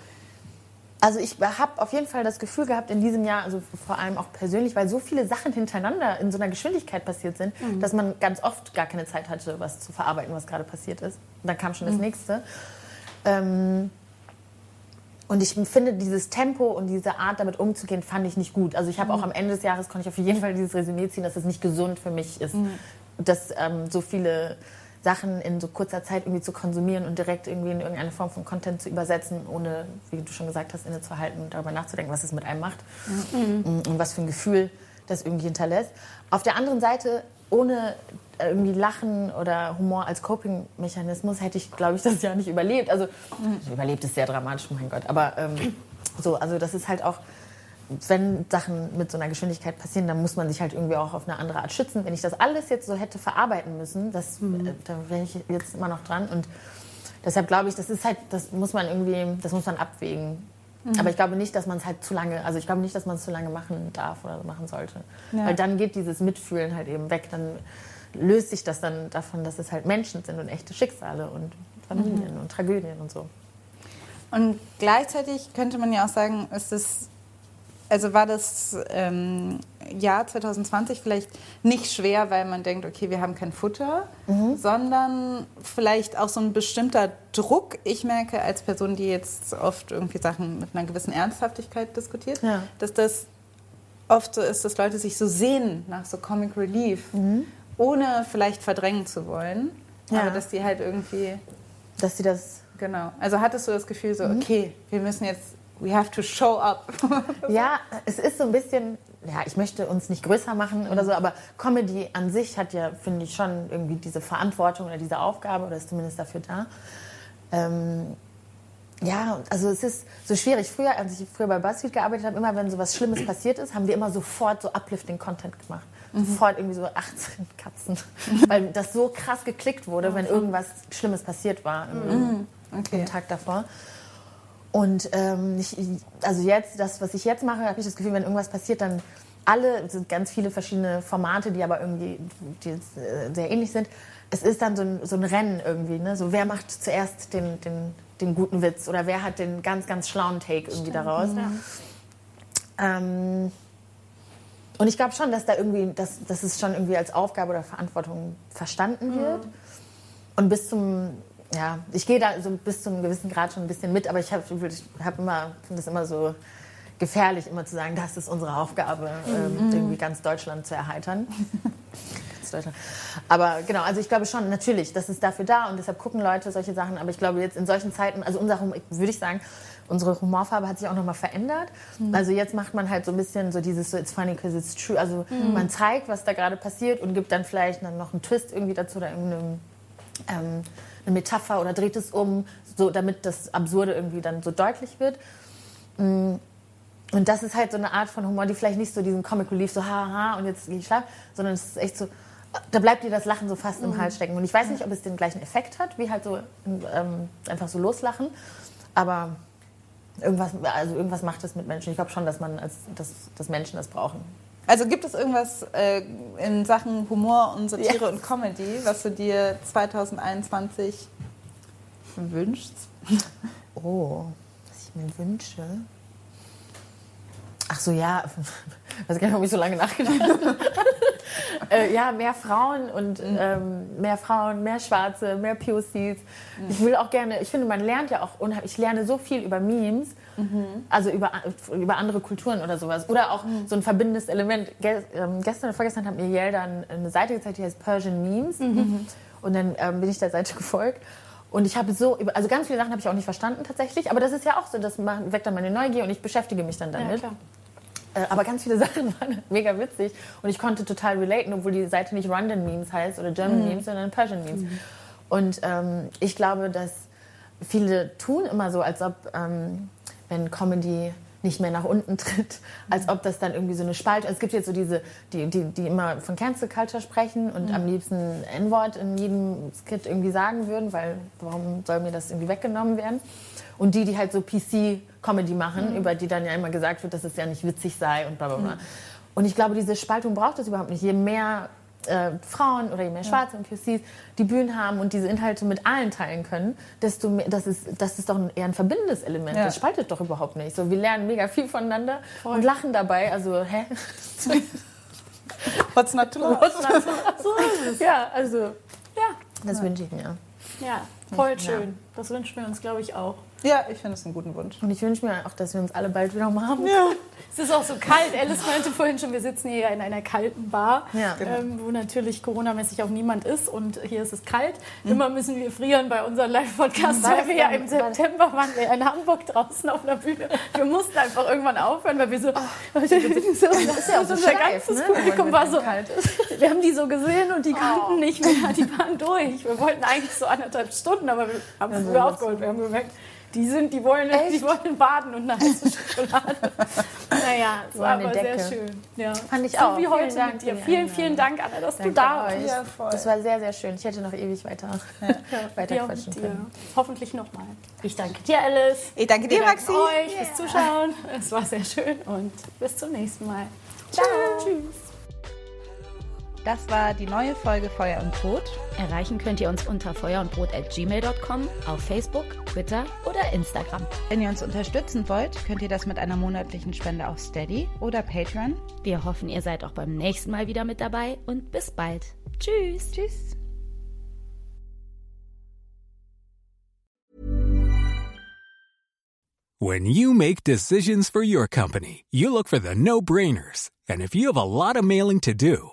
Also ich habe auf jeden Fall das Gefühl gehabt in diesem Jahr, also vor allem auch persönlich, weil so viele Sachen hintereinander in so einer Geschwindigkeit passiert sind, dass man ganz oft gar keine Zeit hatte, was zu verarbeiten, was gerade passiert ist. Und dann kam schon das nächste. Ähm, und ich finde, dieses Tempo und diese Art, damit umzugehen, fand ich nicht gut. Also ich habe auch am Ende des Jahres, konnte ich auf jeden Fall dieses Resümee ziehen, dass es nicht gesund für mich ist, dass ähm, so viele Sachen in so kurzer Zeit irgendwie zu konsumieren und direkt irgendwie in irgendeine Form von Content zu übersetzen, ohne, wie du schon gesagt hast, innezuhalten und darüber nachzudenken, was es mit einem macht und was für ein Gefühl das irgendwie hinterlässt. Auf der anderen Seite, ohne irgendwie Lachen oder Humor als Coping-Mechanismus hätte ich, glaube ich, das Jahr nicht überlebt. Also überlebt ist sehr dramatisch, mein Gott. Aber ähm, so, also das ist halt auch, wenn Sachen mit so einer Geschwindigkeit passieren, dann muss man sich halt irgendwie auch auf eine andere Art schützen. Wenn ich das alles jetzt so hätte verarbeiten müssen, das, äh, da wäre ich jetzt immer noch dran. Und deshalb glaube ich, das ist halt, das muss man irgendwie, das muss man abwägen. Aber ich glaube nicht, dass man es halt zu lange, also ich glaube nicht, dass man es zu lange machen darf oder machen sollte. Ja. Weil dann geht dieses Mitfühlen halt eben weg. Dann löst sich das dann davon, dass es halt Menschen sind und echte Schicksale und Familien und Tragödien und so. Und gleichzeitig könnte man ja auch sagen, ist es, also war das ähm, Jahr 2020 vielleicht nicht schwer, weil man denkt, okay, wir haben kein Futter, sondern vielleicht auch so ein bestimmter Druck. Ich merke als Person, die jetzt oft irgendwie Sachen mit einer gewissen Ernsthaftigkeit diskutiert, Ja. dass das oft so ist, dass Leute sich so sehnen nach so Comic Relief, ohne vielleicht verdrängen zu wollen, Ja. aber dass die halt irgendwie Dass sie das Genau. Also hattest du das Gefühl so, Mhm. okay, wir müssen jetzt, we have to show up. Ja, es ist so ein bisschen, ja, ich möchte uns nicht größer machen oder so, aber Comedy an sich hat ja, finde ich, schon irgendwie diese Verantwortung oder diese Aufgabe oder ist zumindest dafür da. Ähm, ja, also es ist so schwierig. Früher, als ich früher bei BuzzFeed gearbeitet habe, immer wenn so was Schlimmes passiert ist, haben wir immer sofort so uplifting Content gemacht. Sofort irgendwie so 18 Katzen. Weil das so krass geklickt wurde, wenn irgendwas Schlimmes passiert war im, Okay. am Tag davor. Und ähm, ich, also jetzt, das, was ich jetzt mache, habe ich das Gefühl, wenn irgendwas passiert, dann alle, es sind ganz viele verschiedene Formate, die aber irgendwie die äh, sehr ähnlich sind. Es ist dann so ein, so ein Rennen irgendwie, ne? So wer macht zuerst den, den, den guten Witz oder wer hat den ganz, ganz schlauen Take irgendwie daraus. Ähm, und ich glaube schon, dass da irgendwie, dass, dass es schon irgendwie als Aufgabe oder Verantwortung verstanden wird. Und bis zum, ja, ich gehe da so bis zum gewissen Grad schon ein bisschen mit, aber ich habe ich hab immer, finde es immer so gefährlich, immer zu sagen, das ist unsere Aufgabe, ähm, irgendwie ganz Deutschland zu erheitern. ganz Deutschland. Aber genau, also ich glaube schon, natürlich, das ist dafür da und deshalb gucken Leute solche Sachen. Aber ich glaube jetzt in solchen Zeiten, also unser Humor, würde ich sagen, unsere Humorfarbe hat sich auch nochmal verändert. Mhm. Also jetzt macht man halt so ein bisschen so dieses so it's funny because it's true. Also mhm. man zeigt, was da gerade passiert und gibt dann vielleicht dann noch einen Twist irgendwie dazu oder irgendeine ähm, eine Metapher oder dreht es um, so damit das Absurde irgendwie dann so deutlich wird. Mm. Und das ist halt so eine Art von Humor, die vielleicht nicht so diesen Comic Relief, so haha und jetzt gehe ich schlafen, sondern es ist echt so, da bleibt dir das Lachen so fast im mhm. Hals stecken. Und ich weiß nicht, ob es den gleichen Effekt hat, wie halt so ähm, einfach so loslachen, aber irgendwas, also irgendwas macht es mit Menschen. Ich glaube schon, dass man als, dass, dass Menschen das brauchen. Also gibt es irgendwas äh, in Sachen Humor und Satire yes. und Comedy, was du dir 2021 wünschst? Oh, was ich mir wünsche. Ach so, ja. Ich weiß gar nicht, warum ich so lange nachgedacht habe. äh, ja, mehr Frauen und mhm. ähm, mehr Frauen, mehr Schwarze, mehr POCs. Mhm. Ich will auch gerne, ich finde, man lernt ja auch unheimlich, ich lerne so viel über Memes, mhm. also über, über andere Kulturen oder sowas. Oder auch mhm. so ein verbindendes Element. Ge ähm, gestern oder vorgestern hat mir Yale dann eine Seite gezeigt, die heißt Persian Memes. Mhm. Und dann ähm, bin ich der Seite gefolgt. Und ich habe so, also ganz viele Sachen habe ich auch nicht verstanden tatsächlich, aber das ist ja auch so, das weckt dann meine Neugier und ich beschäftige mich dann damit. Ja, aber ganz viele Sachen waren mega witzig und ich konnte total relaten, obwohl die Seite nicht London Memes heißt oder German mhm. Memes, sondern Persian Memes. Mhm. Und ähm, ich glaube, dass viele tun immer so, als ob, ähm, wenn Comedy nicht mehr nach unten tritt, als ob das dann irgendwie so eine Spalte. Also es gibt jetzt so diese, die, die, die immer von Cancel Culture sprechen und mhm. am liebsten N-Wort in jedem Skit irgendwie sagen würden, weil warum soll mir das irgendwie weggenommen werden? Und die, die halt so PC-Comedy machen, mhm. über die dann ja immer gesagt wird, dass es ja nicht witzig sei und bla bla bla. Mhm. Und ich glaube, diese Spaltung braucht es überhaupt nicht. Je mehr äh, Frauen oder je mehr Schwarze ja. und POCs die Bühnen haben und diese Inhalte mit allen teilen können, desto mehr, das ist, das ist doch ein, eher ein verbindendes Element. Ja. Das spaltet doch überhaupt nicht. So, wir lernen mega viel voneinander Voll. und lachen dabei. Also, hä? What's not to love? What's not to? So ist es. Ja, also, ja. Das ja. wünsche ich mir. Ja, voll schön. Das wünschen wir uns, glaube ich, auch. Ja, ich finde es einen guten Wunsch. Und ich wünsche mir auch, dass wir uns alle bald wieder mal haben. Ja. Es ist auch so kalt. Alice meinte vorhin schon, wir sitzen hier in einer kalten Bar, ja. ähm, wo natürlich coronamäßig auch niemand ist. Und hier ist es kalt. Mhm. Immer müssen wir frieren bei unseren Live-Podcasts, weil wir ja im September waren wir in Hamburg draußen auf einer Bühne. Wir mussten einfach irgendwann aufhören, weil wir so... Oh, das ist ja auch so unser steif, ganzes ne? Publikum war so... Wir haben die so gesehen und die konnten oh. nicht mehr. Die waren durch. Wir wollten eigentlich so anderthalb Stunden, aber wir haben früher ja, aufgeholt. Wir haben gemerkt, die sind, die wollen, die wollen baden und eine heiße Schokolade. naja, es war aber Decke. sehr schön. Ja. Fand ich so auch. wie heute vielen mit dir. Vielen, vielen Dank, Anna, dass Danke du da warst. Ja, das war sehr, sehr schön. Ich hätte noch ewig weiter, ja. weiter quatschen können. Hoffentlich nochmal. Ich danke dir, Alice. Ich danke dir, Maxi. euch yeah. fürs Zuschauen. Es war sehr schön und bis zum nächsten Mal. Ciao. Tschüss. Das war die neue Folge Feuer und Brot. Erreichen könnt ihr uns unter feuerundbrot.gmail.com, auf Facebook, Twitter oder Instagram. Wenn ihr uns unterstützen wollt, könnt ihr das mit einer monatlichen Spende auf Steady oder Patreon. Wir hoffen, ihr seid auch beim nächsten Mal wieder mit dabei und bis bald. Tschüss. Tschüss. When you make decisions for your company, you look for the no-brainers. And if you have a lot of mailing to do,